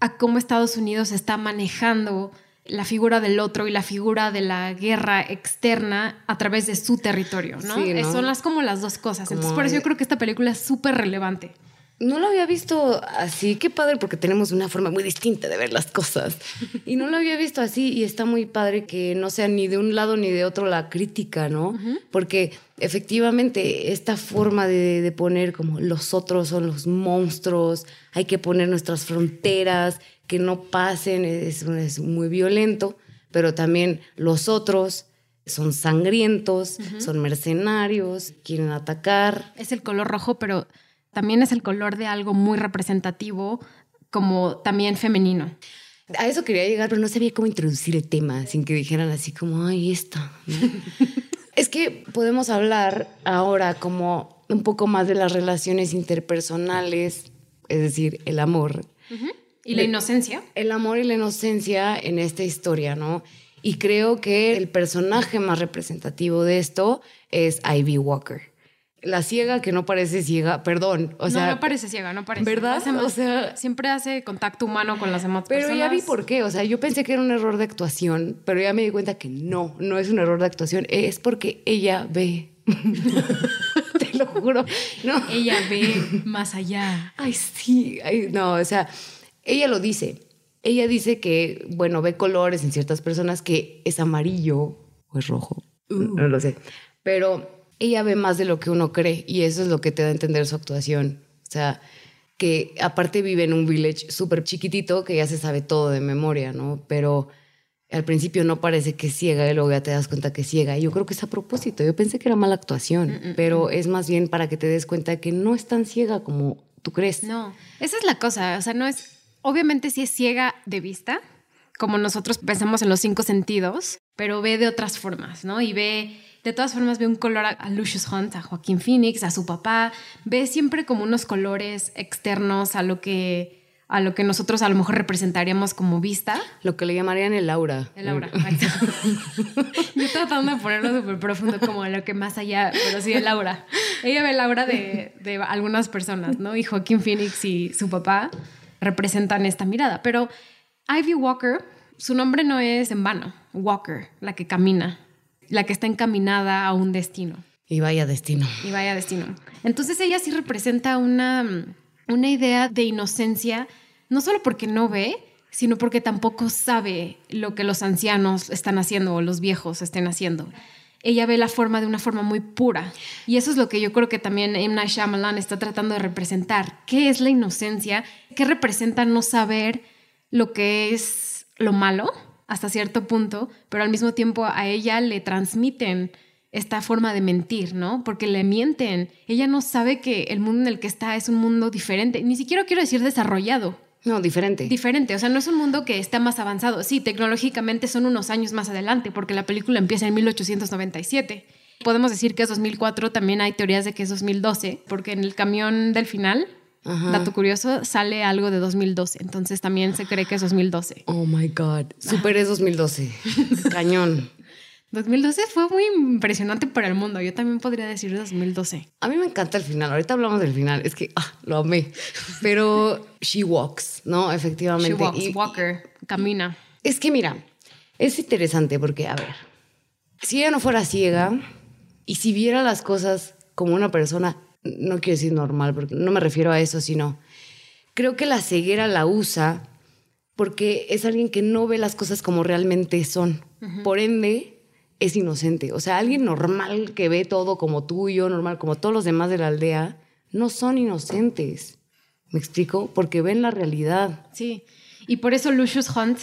a cómo Estados Unidos está manejando la figura del otro y la figura de la guerra externa a través de su territorio, ¿no? Sí, ¿no? Son las como las dos cosas. Entonces, por eso yo creo que esta película es súper relevante. No lo había visto así, qué padre, porque tenemos una forma muy distinta de ver las cosas. Y no lo había visto así y está muy padre que no sea ni de un lado ni de otro la crítica, ¿no? Porque efectivamente esta forma de, de poner como los otros son los monstruos, hay que poner nuestras fronteras, que no pasen, es, es muy violento, pero también los otros son sangrientos, son mercenarios, quieren atacar. Es el color rojo, pero también es el color de algo muy representativo, como también femenino. A eso quería llegar, pero no sabía cómo introducir el tema sin que dijeran así como, ay, esto. es que podemos hablar ahora como un poco más de las relaciones interpersonales, es decir, el amor. Y la inocencia. El amor y la inocencia en esta historia, ¿no? Y creo que el personaje más representativo de esto es Ivy Walker. La ciega que no parece ciega, perdón. O sea, no, no parece ciega, no parece. ¿Verdad? o sea, siempre hace contacto humano con las demás pero personas. Pero ya vi por qué. O sea, yo pensé que era un error de actuación, pero ya me di cuenta que no, no es un error de actuación. Es porque ella ve. Te lo juro. No. Ella ve más allá. Ay, sí. Ay, no, o sea, ella lo dice. Ella dice que, bueno, ve colores en ciertas personas que es amarillo o es rojo. No lo sé. Pero ella ve más de lo que uno cree y eso es lo que te da a entender su actuación. O sea, que aparte vive en un village súper chiquitito que ya se sabe todo de memoria, ¿no? Pero al principio no parece que es ciega y luego ya te das cuenta que es ciega. Y yo creo que es a propósito. Yo pensé que era mala actuación, mm, mm, pero mm. es más bien para que te des cuenta que no es tan ciega como tú crees. No, esa es la cosa. O sea, no es. Obviamente sí es ciega de vista, como nosotros pensamos en los cinco sentidos, pero ve de otras formas, ¿no? Y ve de todas formas ve un color a, Lucius Hunt, a Joaquín Phoenix, a su papá, ve siempre como unos colores externos a lo que a lo que nosotros a lo mejor representaríamos como vista. Lo que le llamarían el aura. El aura, Yo tratando de ponerlo súper profundo, como a lo que más allá, pero sí el aura. Ella ve el aura de, de algunas personas, ¿no? Y Joaquín Phoenix y su papá representan esta mirada. Pero Ivy Walker, su nombre no es en vano, Walker, la que camina la que está encaminada a un destino. Y vaya destino. Y vaya destino. Entonces ella sí representa una, una idea de inocencia, no solo porque no ve, sino porque tampoco sabe lo que los ancianos están haciendo o los viejos estén haciendo. Ella ve la forma de una forma muy pura. Y eso es lo que yo creo que también M. Night Shyamalan está tratando de representar. ¿Qué es la inocencia? ¿Qué representa no saber lo que es lo malo? Hasta cierto punto, pero al mismo tiempo a ella le transmiten esta forma de mentir, ¿no? Porque le mienten. Ella no sabe que el mundo en el que está es un mundo diferente. Ni siquiera quiero decir desarrollado. No, diferente. Diferente, o sea, no es un mundo que está más avanzado. Sí, tecnológicamente son unos años más adelante, porque la película empieza en 1897. Podemos decir que es 2004, también hay teorías de que es 2012, porque en el camión del final Dato curioso, sale algo de 2012, entonces también se cree que es 2012. Oh my God, super es 2012. Cañón. 2012 fue muy impresionante para el mundo. Yo también podría decir 2012. A mí me encanta el final. Ahorita hablamos del final. Es que ah, lo amé. Pero she walks, ¿no? Efectivamente. She walks, Walker, camina. Es que mira, es interesante porque, a ver, si ella no fuera ciega y si viera las cosas como una persona no quiero decir normal, porque no me refiero a eso, sino creo que la ceguera la usa porque es alguien que no ve las cosas como realmente son. Por ende, es inocente. O sea, alguien normal que ve todo como tú y yo, normal, como todos los demás de la aldea, no son inocentes. ¿Me explico? Porque ven la realidad. Sí. Y por eso Lucius Hunt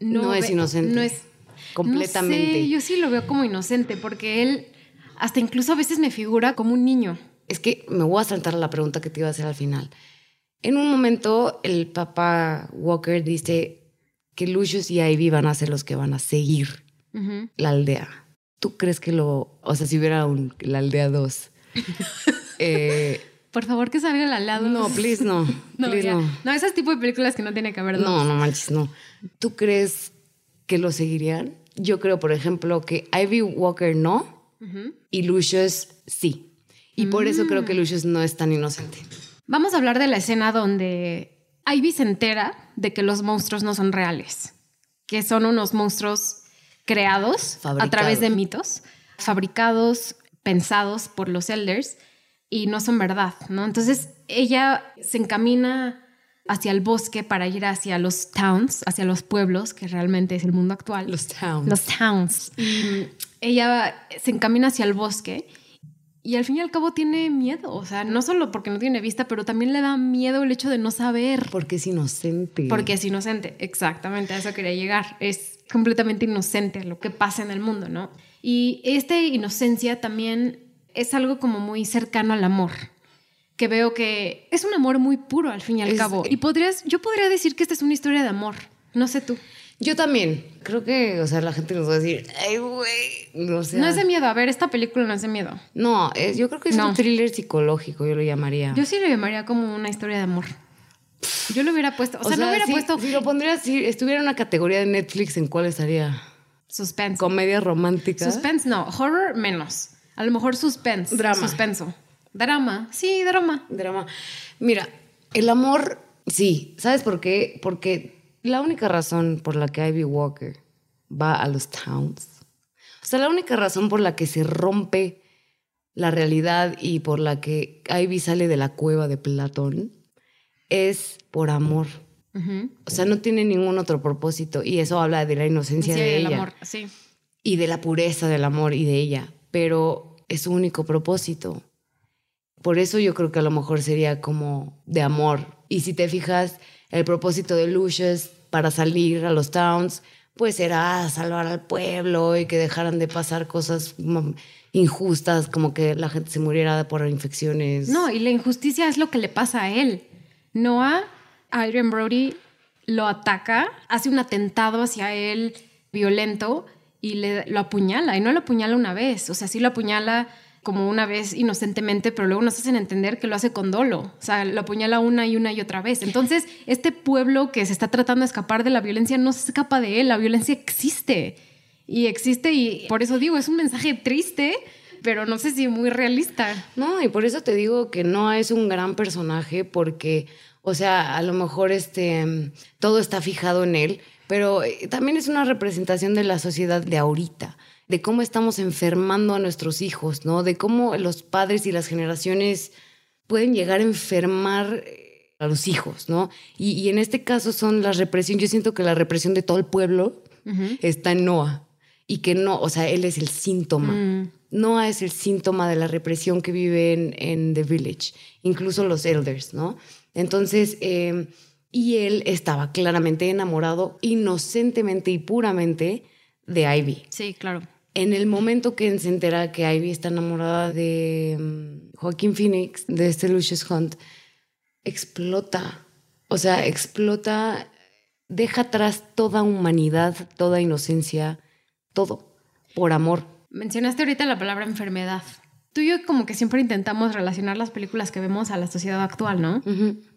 no, es inocente. No es completamente. yo sí lo veo como inocente porque él hasta incluso a veces me figura como un niño es que me voy a saltar la pregunta que te iba a hacer al final. En un momento, el papá Walker dice que Lucius y Ivy van a ser los que van a seguir la aldea. ¿Tú crees que lo, o sea, si hubiera un, la aldea 2? eh, Por favor, que salga la aldea 2. No, please no. no, please no. no. esos tipos de películas que no tiene que haber dos. No, no manches, no. ¿Tú crees que lo seguirían? Yo creo, por ejemplo, que Ivy Walker no y Lucius sí. Y por eso creo que mm. Lucius no es tan inocente. Vamos a hablar de la escena donde Ivy se entera de que los monstruos no son reales, que son unos monstruos creados a través de mitos, fabricados, pensados por los elders y no son verdad, ¿no? Entonces ella se encamina hacia el bosque para ir hacia los towns, hacia los pueblos, que realmente es el mundo actual. Los towns. Los towns. Y ella se encamina hacia el bosque y al fin y al cabo tiene miedo, o sea, no solo porque no tiene vista, pero también le da miedo el hecho de no saber. Porque es inocente. Porque es inocente, exactamente, a eso quería llegar. Es completamente inocente lo que pasa en el mundo, ¿no? Y esta inocencia también es algo como muy cercano al amor, que veo que es un amor muy puro al fin y al cabo. Y podrías, yo podría decir que esta es una historia de amor. No sé tú. Yo también. Creo que, o sea, la gente nos va a decir, ay, güey. O sea, No es de miedo. A ver, esta película no es de miedo. no, es- yo creo que es No. un thriller psicológico, yo lo llamaría. Yo sí lo llamaría como una historia de amor. Yo lo hubiera puesto. O, sea, no hubiera si, puesto si lo pondría, si estuviera en una categoría de Netflix, ¿en cuál estaría? suspense. Comedia romántica. Suspense no. Horror menos. A lo mejor suspense. Drama. Suspenso. Drama. Sí, drama. Drama. Mira, el amor, sí. ¿Sabes por qué? Porque la única razón por la que Ivy Walker va a los towns, o sea, la única razón por la que se rompe la realidad y por la que Ivy sale de la cueva de Platón es por amor. Ujú. O sea, no tiene ningún otro propósito y eso habla de la inocencia Sí, de el ella amor. Sí. y de la pureza del amor y de ella, pero es su único propósito. Por eso yo creo que a lo mejor sería como de amor. Y si te fijas, el propósito de Lucius para salir a los towns, pues era salvar al pueblo y que dejaran de pasar cosas mm, injustas, como que la gente se muriera por infecciones. No, y la injusticia es lo que le pasa a él. Noah, Adrian Brody lo ataca, hace un atentado hacia él violento y le, lo apuñala. Y no lo apuñala una vez, o sea, sí lo apuñala como una vez inocentemente, pero luego nos hacen entender que lo hace con dolo. O sea, lo apuñala una y una y otra vez. Entonces, este pueblo que se está tratando de escapar de la violencia no se escapa de él. La violencia existe. Y existe y por eso digo, es un mensaje triste, pero no sé si muy realista. No, y por eso te digo que no es un gran personaje porque, o sea, a lo mejor este, todo está fijado en él, pero eh, también es una representación de la sociedad de ahorita, de cómo estamos enfermando a nuestros hijos, ¿no? De cómo los padres y las generaciones pueden llegar a enfermar eh, a los hijos, ¿no? Y, y en este caso son la represión, yo siento que la represión de todo el pueblo está en Noah y que no, o sea, él es el síntoma. Mm. Noah es el síntoma de la represión que vive en, en The Village, incluso los elders, ¿no? Entonces, eh, y él estaba claramente enamorado, inocentemente y puramente de Ivy. Sí, claro. En el momento que se entera que Ivy está enamorada de mm, Joaquín Phoenix, de este Lucius Hunt, explota. O sea, explota, deja atrás toda humanidad, toda inocencia, todo, por amor. Mencionaste ahorita la palabra enfermedad. Tú y yo como que siempre intentamos relacionar las películas que vemos a la sociedad actual, ¿no?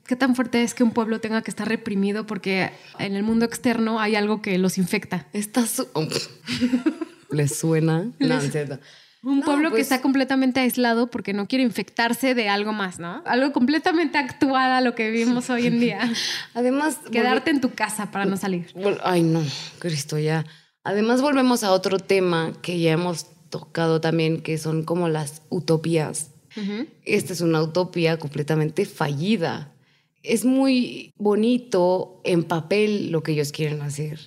¿Qué tan fuerte es que un pueblo tenga que estar reprimido porque en el mundo externo hay algo que los infecta? Está su... ¿Les suena? No, es cierto. Un No, pueblo que pues- está completamente aislado porque no quiere infectarse de algo más, ¿no? Algo completamente actual a lo que vivimos hoy en día. Además... Quedarte en tu casa para no salir. Ay, no, Cristo, ya. Además, volvemos a otro tema que ya hemos tocado también, que son como las utopías. Esta es una utopía completamente fallida. Es muy bonito en papel lo que ellos quieren hacer,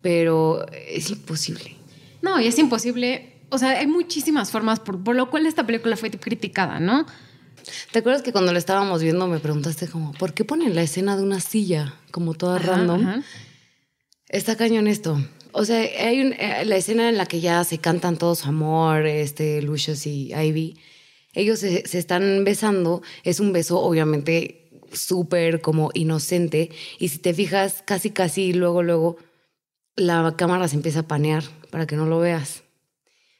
pero es imposible. No, y es imposible. O sea, hay muchísimas formas por, por lo cual esta película fue criticada, ¿no? ¿Te acuerdas que cuando la estábamos viendo me preguntaste como, ¿por qué ponen la escena de una silla como toda Ajá, random? ajá. Está cañón esto. O sea, hay un- eh, la escena en la que ya se cantan todo su amor, este, Lucius y Ivy. Ellos se, se están besando. Es un beso, obviamente, súper como inocente. Y si te fijas, casi, casi, luego, luego, la cámara se empieza a panear para que no lo veas.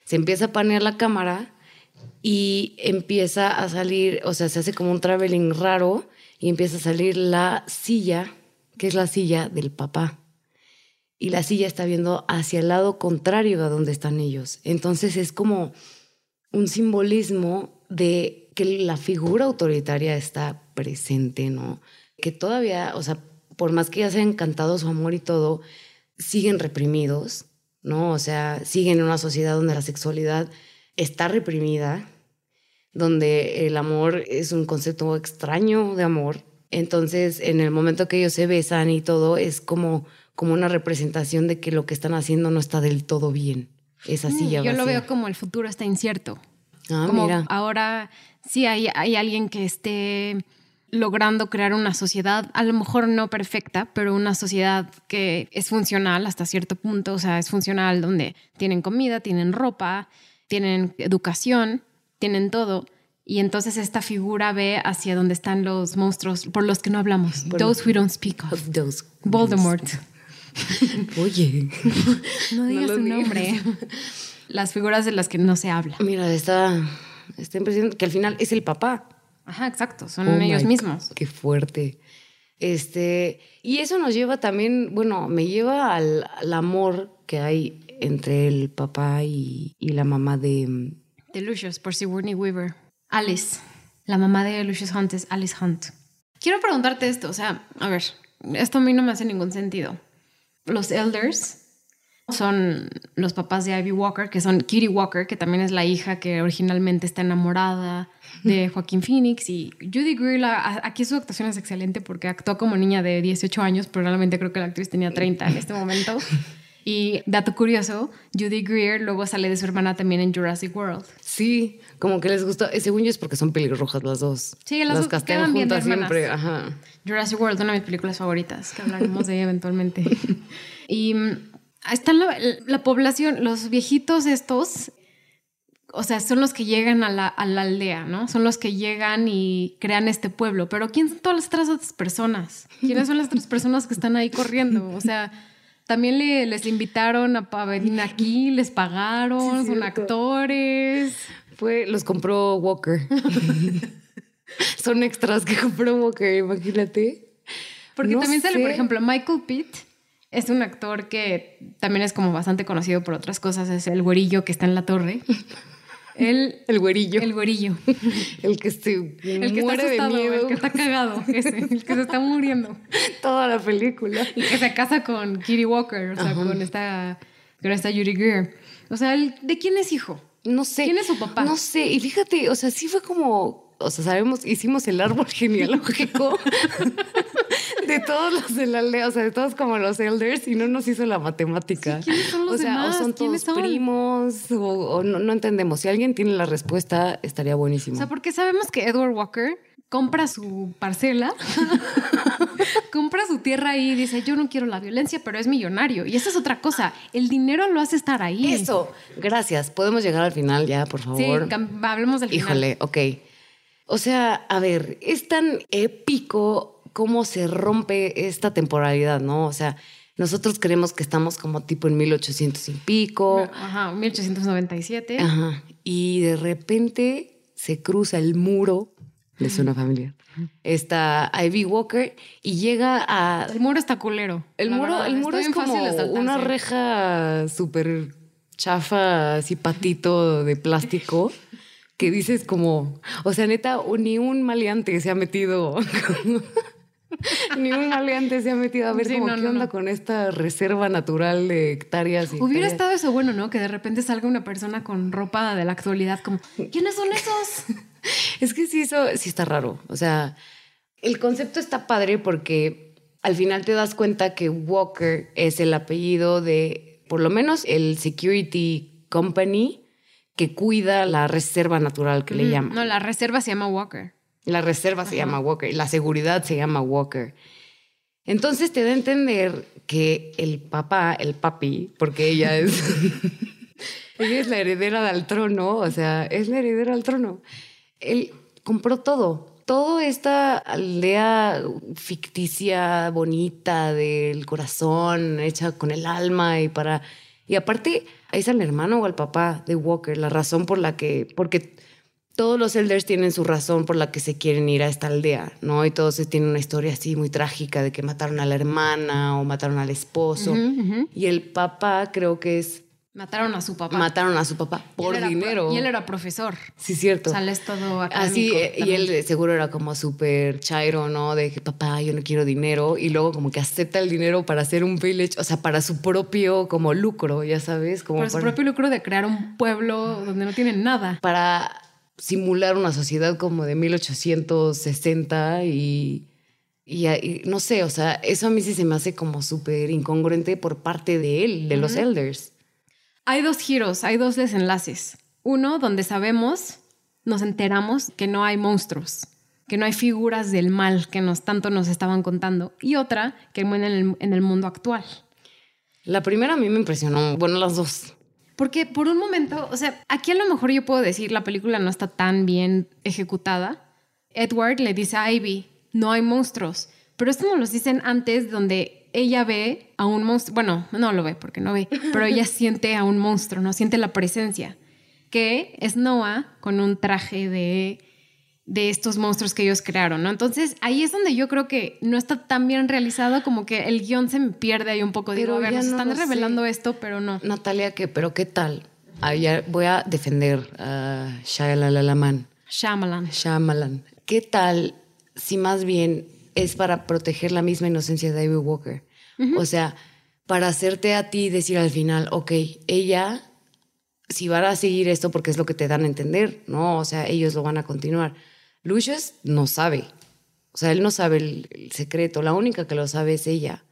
Se empieza a panear la cámara y empieza a salir, o sea, se hace como un traveling raro y empieza a salir la silla, que es la silla del papá y la silla está viendo hacia el lado contrario a donde están ellos. Entonces es como un simbolismo de que la figura autoritaria está presente, ¿no? Que todavía, o sea, por más que ya se hayan cantado su amor y todo, siguen reprimidos, ¿no? O sea, siguen en una sociedad donde la sexualidad está reprimida, donde el amor es un concepto extraño de amor. Entonces, en el momento que ellos se besan y todo, es como, como una representación de que lo que están haciendo no está del todo bien. Es así ya Mm, Yo lo veo como el futuro está incierto. Ah, como mira. ahora sí hay, hay alguien que esté logrando crear una sociedad, a lo mejor no perfecta, pero una sociedad que es funcional hasta cierto punto, o sea, es funcional donde tienen comida, tienen ropa, tienen educación, tienen todo. Y entonces esta figura ve hacia donde están los monstruos por los que no hablamos. Por Those we don't speak of. Those- Voldemort. Oye, No digas lo su nombre. Las figuras de las que no se habla. mira, está, está impresionante que al final es el papá. Ajá, exacto. Son Oh ellos mismos. God, Qué fuerte. Este, y eso nos lleva también, bueno, me lleva al, al amor que hay entre el papá y, y la mamá de. De Lucius, por Sigourney Weaver. Alice. La mamá de Lucius Hunt es Alice Hunt. Quiero preguntarte esto. O sea, a ver, esto a mí no me hace ningún sentido. Los elders son los papás de Ivy Walker, que son Kitty Walker, que también es la hija que originalmente está enamorada de Joaquín Phoenix. Y Judy Greer, aquí su actuación es excelente porque actuó como niña de 18 años, probablemente creo que la actriz tenía 30 en este momento. Y dato curioso, Judy Greer luego sale de su hermana también en Jurassic World. Sí, como que les gustó. Eh, Según yo es porque son pelirrojas las dos. Sí, las dos castean quedan bien de juntas hermanas. siempre. Ajá. Jurassic World, una de mis películas favoritas, que hablaremos de ella eventualmente. Y mm, está la, la población, los viejitos estos, o sea, son los que llegan a la, a la aldea, ¿no? Son los que llegan y crean este pueblo. Pero ¿quién son todas las otras otras personas? ¿Quiénes son las otras personas que están ahí corriendo? O sea, también le- les invitaron a, pa- venir aquí, les pagaron, Sí, son actores. Fue, los compró Walker. son extras que compró Walker, imagínate. Porque No también sale, sé. por ejemplo, Michael Pitt. Es un actor que también es como bastante conocido por otras cosas. Es el güerillo que está en la torre. Él, El güerillo. el güerillo. El que se El que está muere de asustado, miedo el que está cagado. Ese, el que se está muriendo. toda la película. Y que se casa con Kitty Walker, o sea, con esta, con esta Judy Greer. O sea, ¿el- ¿de quién es hijo? No sé. ¿Quién es su papá? No sé. Y fíjate, o sea, sí fue como, o sea, sabemos, hicimos el árbol genealógico de todos los de la aldea, o sea, de todos como los elders y no nos hizo la matemática. ¿quiénes son los o sea, demás? o son ¿Quiénes todos son? primos o, o no, no entendemos. Si alguien tiene la respuesta, estaría buenísimo. O sea, porque sabemos que Edward Walker compra su parcela, compra su tierra ahí y dice, yo no quiero la violencia, pero es millonario. Y esa es otra cosa. El dinero lo hace estar ahí. Eso, gracias. Podemos llegar al final ya, por Sí, favor. cam- hablemos del final. Híjole, ok. O sea, a ver, es tan épico cómo se rompe esta temporalidad, ¿no? O sea, nosotros creemos que estamos como tipo en 1800 y pico. Ajá, 1897. Ajá. Y de repente se cruza el muro de zona familiar. Está Ivy Walker y llega a El muro está culero. el muro, verdad, el muro es como una reja súper chafa, así patito de plástico, que dices como, o sea, neta, ni un maleante se ha metido, ni un maleante se ha metido a ver Sí, como no, qué no, onda no. con esta reserva natural de hectáreas. y Hubiera hectáreas. estado eso bueno, ¿no? Que de repente salga una persona con ropa de la actualidad como, ¿quiénes son esos? Es que sí, eso sí está raro. O sea, el concepto está padre porque al final te das cuenta que Walker es el apellido de, por lo menos, el security company que cuida la reserva natural que le llaman. No, la reserva se llama Walker. La reserva se llama Walker y la seguridad se llama Walker. Entonces te da a entender que el papá, el papi, porque ella es, ella es la heredera del trono, o sea, es la heredera del trono. Él compró todo, toda esta aldea ficticia, bonita, del corazón, hecha con el alma y para... Y aparte, es al hermano o al papá de Walker, la razón por la que... Porque todos los elders tienen su razón por la que se quieren ir a esta aldea, ¿no? Y todos tienen una historia así muy trágica de que mataron a la hermana o mataron al esposo. Y el papá creo que es Mataron a su papá. mataron a su papá Y por dinero. y él era profesor. Sí, cierto. O sea, él es todo académico. Así, eh, y también. él seguro era como súper chairo, ¿no? De que papá, yo no quiero dinero. Y luego como que acepta el dinero para hacer un village, o sea, para su propio como lucro, ya sabes, como su para, propio lucro de crear un pueblo donde no tienen nada. para simular una sociedad como de 1860 y, y, y no sé, o sea, eso a mí sí se me hace como súper incongruente por parte de él, de los elders. Hay dos giros, hay dos desenlaces. Uno donde sabemos, nos enteramos que no hay monstruos, que no hay figuras del mal que nos tanto nos estaban contando. Y otra que en el, en el mundo actual. La primera a mí me impresionó, bueno, las dos. Porque por un momento, o sea, aquí a lo mejor yo puedo decir la película no está tan bien ejecutada. Edward le dice a Ivy, no hay monstruos. Pero esto nos lo dicen antes donde ella ve a un monstruo, bueno, no lo ve porque no ve, pero ella siente a un monstruo, ¿no? Siente la presencia, que es Noah con un traje de, de estos monstruos que ellos crearon, ¿no? Entonces ahí es donde yo creo que no está tan bien realizado como que el guion se me pierde ahí un poco. Digo, a ver, nos están revelando esto, pero no. Natalia, ¿qué? ¿Pero qué tal? ya voy a defender a Shyamalan. Shyamalan. Shyamalan. ¿Qué tal si más bien es para proteger la misma inocencia de David Walker? O sea, para hacerte a ti decir al final, ok, ella, si van a seguir esto porque es lo que te dan a entender, ¿no? O sea, ellos lo van a continuar. Lucius no sabe. O sea, él no sabe el secreto. La única que lo sabe es ella.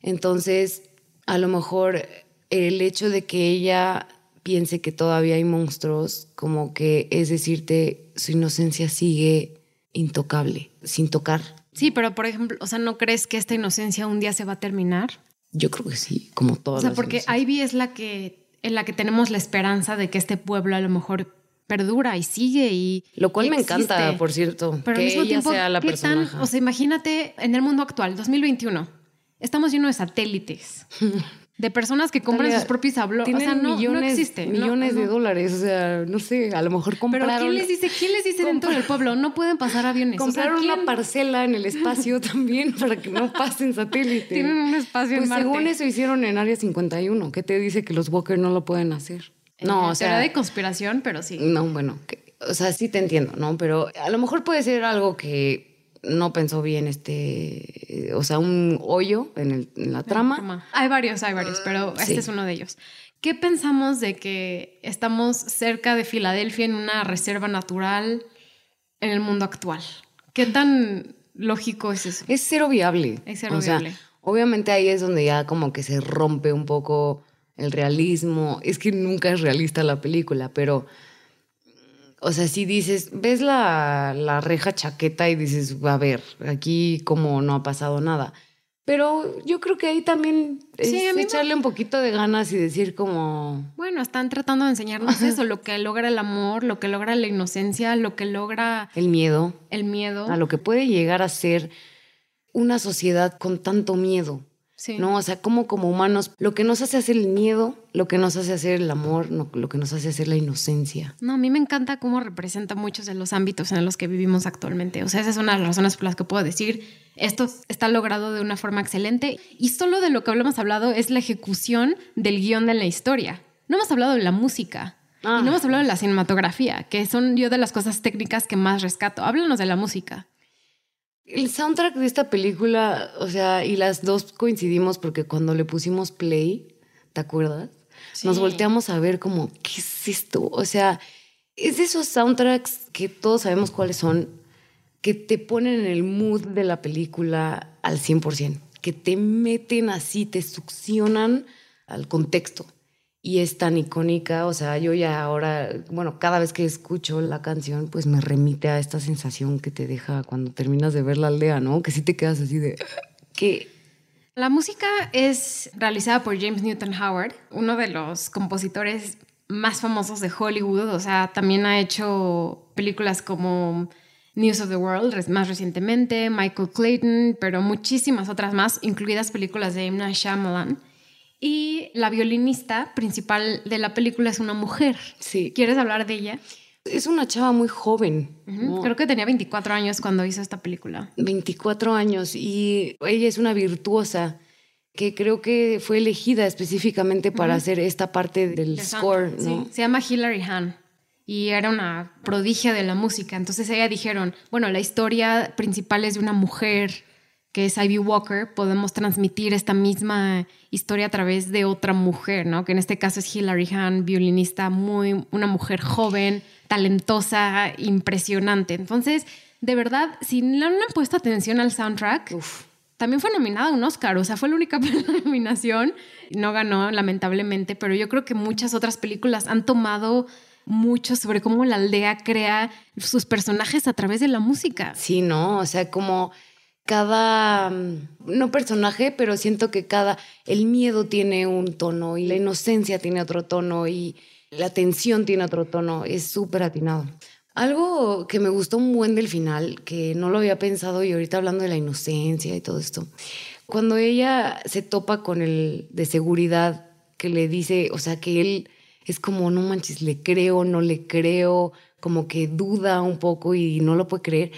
Entonces, a lo mejor el hecho de que ella piense que todavía hay monstruos, como que es decirte, su inocencia sigue intocable, sin tocar. Sí, pero por ejemplo, o sea, ¿no crees que esta inocencia un día se va a terminar? Yo creo que sí, como todas. O sea, porque Ivy es la que, en la que tenemos la esperanza de que este pueblo a lo mejor perdura y sigue y lo cual me encanta por cierto pero que al mismo tiempo, sea la persona o sea imagínate en el mundo actual 2021 estamos llenos de satélites de personas que compran sus propios aviones. O sea, no, millones, no existe. Millones de dólares. O sea, no sé, a lo mejor compraron. Pero ¿quién les dice, quién les dice dentro del pueblo? No pueden pasar aviones. Compraron una parcela en el espacio también para que no pasen satélites. Tienen un espacio pues en Marte. Según eso hicieron en Área 51. ¿Qué te dice que los Walker no lo pueden hacer? No, o sea. de conspiración, pero sí. No, bueno, o sea, sí te entiendo, ¿no? Pero a lo mejor puede ser algo que no pensó bien este, o sea, un hoyo en, la trama. Hay varios, hay varios, pero este es uno de ellos. ¿Qué pensamos de que estamos cerca de Filadelfia en una reserva natural en el mundo actual? ¿Qué tan lógico es eso? Es cero viable. Es cero viable. obviamente ahí es donde ya como que se rompe un poco el realismo. Es que nunca es realista la película, pero o sea, si dices, ves la, reja chaqueta y dices, a ver, aquí como no ha pasado nada. Pero yo creo que ahí también es echarle un poquito de ganas y decir como... Bueno, están tratando de enseñarnos eso, lo que logra el amor, lo que logra la inocencia, lo que logra... El miedo. El miedo. A lo que puede llegar a ser una sociedad con tanto miedo. ¿No? O sea, como como humanos, lo que nos hace hacer el miedo, lo que nos hace hacer el amor, lo que nos hace hacer la inocencia. No, a mí me encanta cómo representa muchos de los ámbitos en los que vivimos actualmente. O sea, esa es una de las razones por las que puedo decir, esto está logrado de una forma excelente y solo de lo que hemos hablado es la ejecución del guion de la historia. No hemos hablado de la música. Y no ah. hemos hablado de la cinematografía, que son yo de las cosas técnicas que más rescato. Háblanos de la música. El soundtrack de esta película, o sea, y las dos coincidimos porque cuando le pusimos play, ¿te acuerdas? Nos volteamos a ver como, ¿qué es esto? O sea, es de esos soundtracks que todos sabemos cuáles son, que te ponen en el mood de la película al 100%, que te meten así, te succionan al contexto y es tan icónica, o sea, yo ya ahora, bueno, cada vez que escucho la canción, pues me remite a esta sensación que te deja cuando terminas de ver la aldea, ¿no? Que sí te quedas así de que la música es realizada por James Newton Howard, uno de los compositores más famosos de Hollywood, o sea, también ha hecho películas como News of the World más recientemente, Michael Clayton, pero muchísimas otras más, incluidas películas de Emma Shyamalan. Y la violinista principal de la película es una mujer. Sí. ¿Quieres hablar de ella? Es una chava muy joven. Creo que tenía 24 años cuando hizo esta película. 24 años y ella es una virtuosa que creo que fue elegida específicamente para hacer esta parte del score. ¿no? Se llama Hilary Hahn y era una prodigia de la música. Entonces ella dijeron, bueno, la historia principal es de una mujer que es Ivy Walker, podemos transmitir esta misma historia a través de otra mujer, ¿no? Que en este caso es Hilary Hahn, violinista, muy, una mujer joven, talentosa, impresionante. Entonces, de verdad, si no han puesto atención al soundtrack, también fue nominada a un Oscar, o sea, fue la única nominación. No ganó, lamentablemente, pero yo creo que muchas otras películas han tomado mucho sobre cómo la aldea crea sus personajes a través de la música. Sí, ¿no? O sea, como cada, mm, no personaje, pero siento que cada, el miedo tiene un tono y la inocencia tiene otro tono y la tensión tiene otro tono, es súper atinado. Algo que me gustó un buen del final, que no lo había pensado y ahorita hablando de la inocencia y todo esto, Cuando ella se topa con el de seguridad que le dice, o sea, que él es como, no manches, le creo, no le creo, como que duda un poco y no lo puede creer.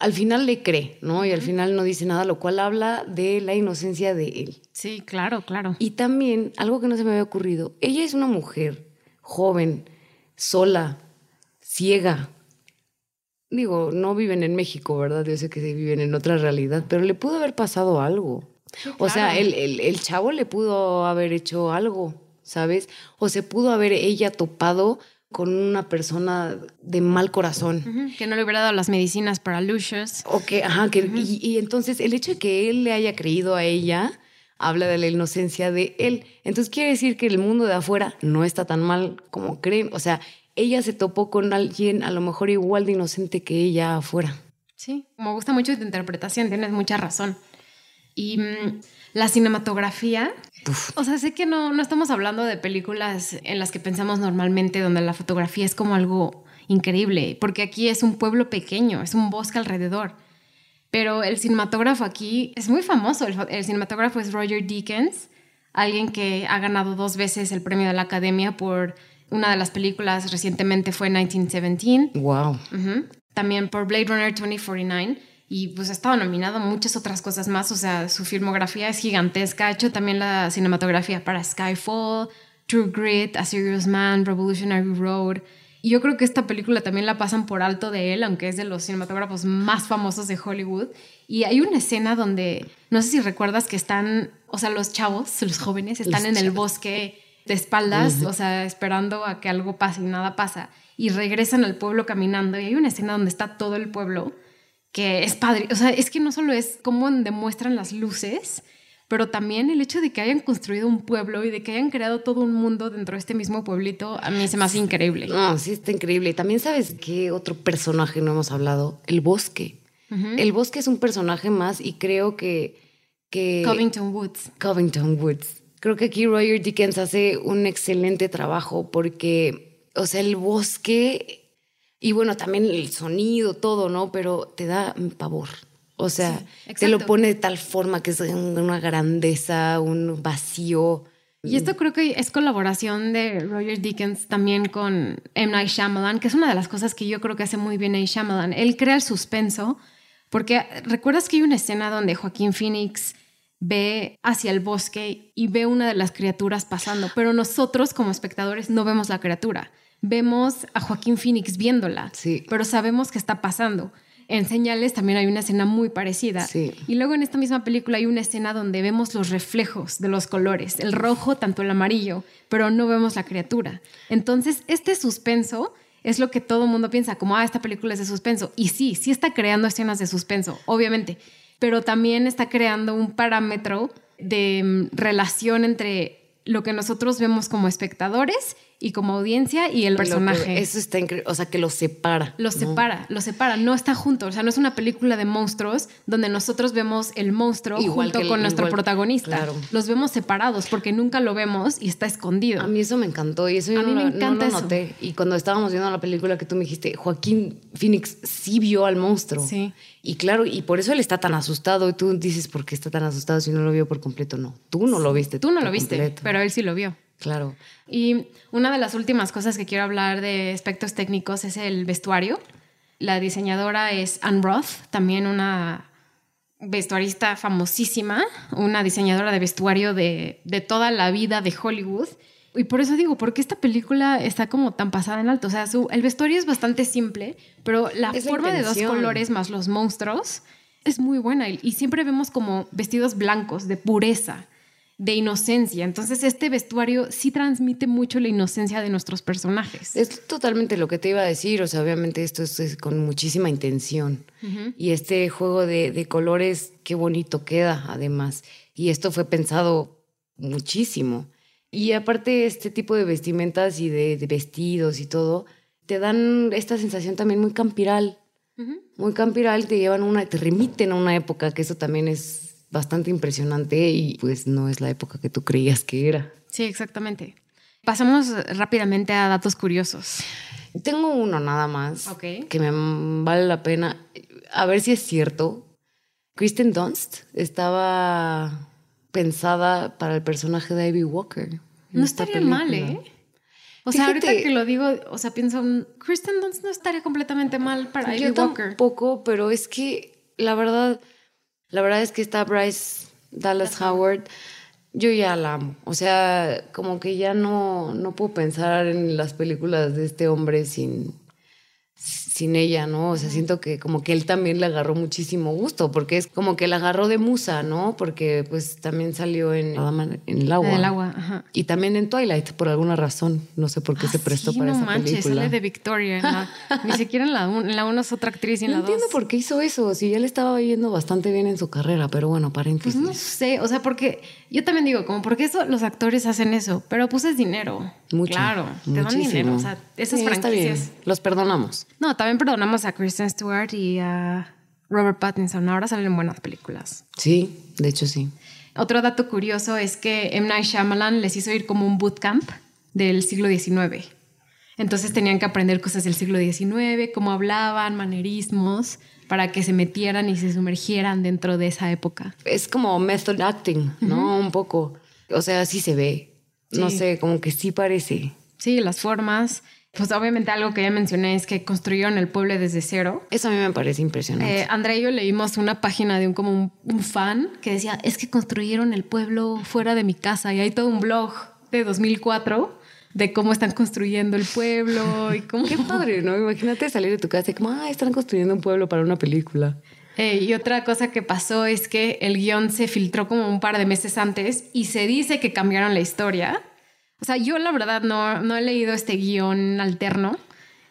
Al final le cree, ¿no? Y al final no dice nada, lo cual habla de la inocencia de él. Sí, claro, claro. Y también, algo que no se me había ocurrido, ella es una mujer joven, sola, ciega. Digo, no viven en México, ¿verdad? Yo sé que viven en otra realidad, pero le pudo haber pasado algo. O sea, el, el, el chavo le pudo haber hecho algo, ¿sabes? O se pudo haber ella topado con una persona de mal corazón. Que no le hubiera dado las medicinas para Lucius. O que, ajá, que, y, y, entonces el hecho de que él le haya creído a ella habla de la inocencia de él. Entonces quiere decir que el mundo de afuera no está tan mal como creen. O sea, ella se topó con alguien a lo mejor igual de inocente que ella afuera. Sí, me gusta mucho tu interpretación, tienes mucha razón. Y mm, la cinematografía, Uf. o sea, sé que no, no estamos hablando de películas en las que pensamos normalmente, donde la fotografía es como algo increíble, porque aquí es un pueblo pequeño, es un bosque alrededor. Pero el cinematógrafo aquí es muy famoso. El, el cinematógrafo es Roger Deakins, alguien que ha ganado dos veces el premio de la Academia por una de las películas recientemente fue 1917. Wow. También por Blade Runner 2049 y pues ha estado nominado a muchas otras cosas más, o sea, su filmografía es gigantesca, ha hecho también la cinematografía para Skyfall, True Grit, A Serious Man, Revolutionary Road. Y yo creo que esta película también la pasan por alto de él, aunque es de los cinematógrafos más famosos de Hollywood. Y hay una escena donde, no sé si recuerdas que están, o sea, los chavos, los jóvenes, están Los en el bosque de espaldas, o sea, esperando a que algo pase y nada pasa. Y regresan al pueblo caminando y hay una escena donde está todo el pueblo que es padre. O sea, es que no solo es cómo demuestran las luces, pero también el hecho de que hayan construido un pueblo y de que hayan creado todo un mundo dentro de este mismo pueblito, a mí se me hace increíble. No, sí, está increíble. Y también sabes qué otro personaje no hemos hablado, el bosque. El bosque es un personaje más y creo que... que Covington Woods. Covington Woods. Creo que aquí Roger Dickens hace un excelente trabajo porque, o sea, el bosque y bueno, también el sonido, todo, ¿no? Pero te da pavor. O sea, Sí, te lo pone de tal forma que es una grandeza, un vacío. Y esto creo que es colaboración de Roger Dickens también con M. Night Shyamalan, que es una de las cosas que yo creo que hace muy bien M. Shyamalan. Él crea el suspenso, porque recuerdas que hay una escena donde Joaquín Phoenix ve hacia el bosque y ve una de las criaturas pasando, pero nosotros como espectadores no vemos la criatura. Vemos a Joaquín Phoenix viéndola, Sí. pero sabemos que está pasando. En señales también hay una escena muy parecida. Sí. Y luego en esta misma película hay una escena donde vemos los reflejos de los colores, el rojo, tanto el amarillo, pero no vemos la criatura. Entonces, este suspenso es lo que todo el mundo piensa, como, ah, esta película es de suspenso. Y sí, sí está creando escenas de suspenso, obviamente, pero también está creando un parámetro de mm, relación entre lo que nosotros vemos como espectadores y como audiencia y el que- personaje. eso está increíble. O sea, que lo separa. Los ¿no? separa, los separa, no está junto. O sea, no es una película de monstruos donde nosotros vemos el monstruo Igual junto que el- con nuestro igual- protagonista. claro. Los vemos separados porque nunca lo vemos y está escondido. A mí eso me encantó y eso yo A no, mí me no encanta eso. Y cuando estábamos viendo la película que tú me dijiste, Joaquín Phoenix sí vio al monstruo. Sí. Y claro, y por eso él está tan asustado. Y tú dices, ¿por qué está tan asustado si no lo vio por completo? No, tú no lo viste. Tú no lo viste, pero él sí lo vio. Claro. Y una de las últimas cosas que quiero hablar de aspectos técnicos es el vestuario. La diseñadora es Anne Roth, también una vestuarista famosísima, una diseñadora de vestuario de, de toda la vida de Hollywood. Y por eso digo, ¿por qué esta película está como tan pasada en alto? O sea, su- el vestuario es bastante simple, pero la Es la forma de dos colores más los monstruos es muy buena. Y, y siempre vemos como vestidos blancos, de pureza, de inocencia. Entonces este vestuario sí transmite mucho la inocencia de nuestros personajes. Es totalmente lo que te iba a decir. O sea, obviamente esto es, es con muchísima intención. Y este juego de, de colores, qué bonito queda, además. Y esto fue pensado muchísimo. Y aparte, este tipo de vestimentas y de, de vestidos y todo, te dan esta sensación también muy campiral. Muy campiral, te llevan una, te remiten a una época que eso también es bastante impresionante y pues no es la época que tú creías que era. Sí, exactamente. Pasamos rápidamente a datos curiosos. Tengo uno nada más que me vale la pena a ver si es cierto. Kristen Dunst estaba pensada para el personaje de Ivy Walker. No estaría mal, ¿eh? O sea, ahorita que lo digo, o sea, pienso, Kristen Dunst no estaría completamente mal para Ivy Walker. Tampoco, pero es que la verdad, la verdad es que está Bryce Dallas Howard. Yo ya la amo. O sea, como que ya no, no puedo pensar en las películas de este hombre sin, sin ella, ¿no? O sea, siento que como que él también le agarró muchísimo gusto, porque es como que la agarró de musa, ¿no? Porque pues también salió en, en el agua. En el agua, ajá. Y también en Twilight, por alguna razón. No sé por qué se ah, prestó para no esa manches, película. sale de Victoria. ni siquiera en la 1 es otra actriz y en no la 2. No entiendo por qué hizo eso, si él estaba yendo bastante bien en su carrera, pero bueno, paréntesis. Pues no sé, o sea, porque yo también digo, como, ¿por qué eso, los actores hacen eso? Pero pues es dinero. Mucho. Claro, te dan dinero. O sea, esas franquicias. Los perdonamos. No, también perdonamos a Kristen Stewart y a Robert Pattinson. Ahora salen buenas películas. Sí, de hecho sí. Otro dato curioso es que M. Night Shyamalan les hizo ir como un bootcamp del siglo XIX. Entonces tenían que aprender cosas del siglo XIX, cómo hablaban, manerismos, para que se metieran y se sumergieran dentro de esa época. Es como method acting, ¿no? Un poco. O sea, sí se ve. No sé, como que sí parece. Sí, las formas. Pues obviamente algo que ya mencioné es que construyeron el pueblo desde cero. Eso a mí me parece impresionante. Eh, Andrea y yo leímos una página de un como un, fan que decía, es que construyeron el pueblo fuera de mi casa y hay todo un blog de 2004 de cómo están construyendo el pueblo y cómo... Qué padre, ¿no? Imagínate salir de tu casa y como, ah, están construyendo un pueblo para una película. Eh, y otra cosa que pasó es que el guion se filtró como un par de meses antes y se dice que cambiaron la historia o sea, yo la verdad no, no he leído este guion alterno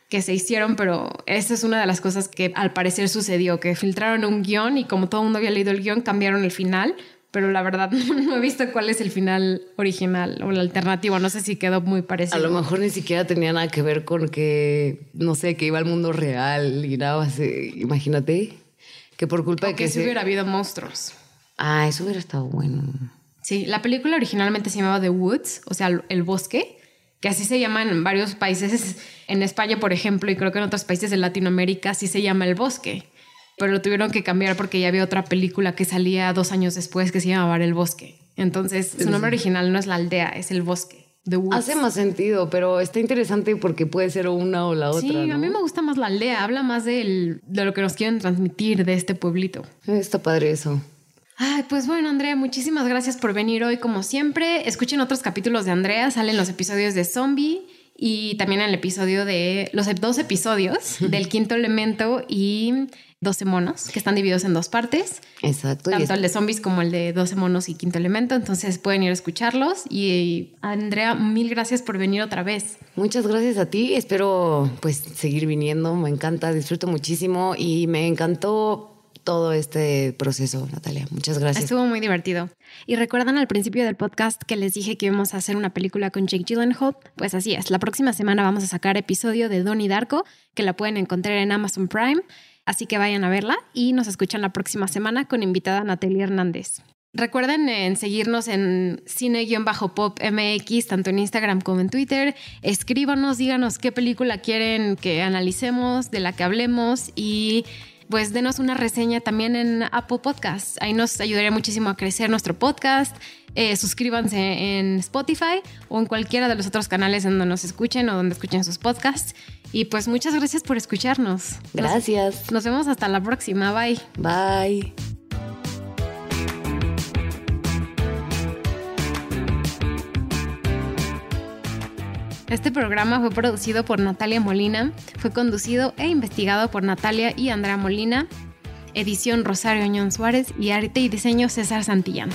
que se hicieron, pero esa es una de las cosas que al parecer sucedió, que filtraron un guion y como todo el mundo había leído el guion, cambiaron el final, pero la verdad no, he visto cuál es el final original o el alternativo, no sé si quedó muy parecido. A lo mejor ni siquiera tenía nada que ver con que, no sé, que iba al mundo real y nada más, imagínate, que por culpa de que... Que si hubiera habido monstruos. Ah, eso hubiera estado bueno. Sí, la película originalmente se llamaba The Woods, o sea, el bosque, que así se llama en varios países. En España, por ejemplo, y creo que en otros países de Latinoamérica sí se llama El bosque. Pero lo tuvieron que cambiar porque ya había otra película que salía dos años después que se llamaba El bosque. Entonces, su nombre original no es la aldea, es el bosque. The Woods. Hace más sentido, pero está interesante porque puede ser una o la otra. Sí, a mí me gusta más la aldea, habla más de lo que nos quieren transmitir de este pueblito. Está padre eso. Ay, pues bueno, Andrea, muchísimas gracias por venir hoy como siempre. Escuchen otros capítulos de Andrea, salen los episodios de Zombie y también el episodio de los dos episodios del quinto elemento y 12 monos, que están divididos en dos partes. Exacto. Tanto el de zombies como el de 12 monos y quinto elemento. Entonces pueden ir a escucharlos. Y Andrea, mil gracias por venir otra vez. Muchas gracias a ti. Espero pues seguir viniendo. Me encanta, disfruto muchísimo y me encantó todo este proceso, Natalia. Muchas gracias. Estuvo muy divertido. Y recuerdan al principio del podcast que les dije que íbamos a hacer una película con Jake Gyllenhaal. Pues así es. La próxima semana vamos a sacar episodio de Donnie Darko, que la pueden encontrar en Amazon Prime. Así que vayan a verla y nos escuchan la próxima semana con invitada Natalia Hernández. Recuerden en seguirnos en cine-pop MX, tanto en Instagram como en Twitter. Escríbanos, díganos qué película quieren que analicemos, de la que hablemos y pues denos una reseña también en Apple Podcasts. Ahí nos ayudaría muchísimo a crecer nuestro podcast. Eh, suscríbanse en Spotify o en cualquiera de los otros canales donde nos escuchen o donde escuchen sus podcasts. Y pues muchas gracias por escucharnos. Gracias. nos vemos hasta la próxima. Bye. Bye. Este programa fue producido por Natalia Molina, fue conducido e investigado por Natalia y Andrea Molina, edición Rosario Añón Suárez y arte y diseño César Santillán.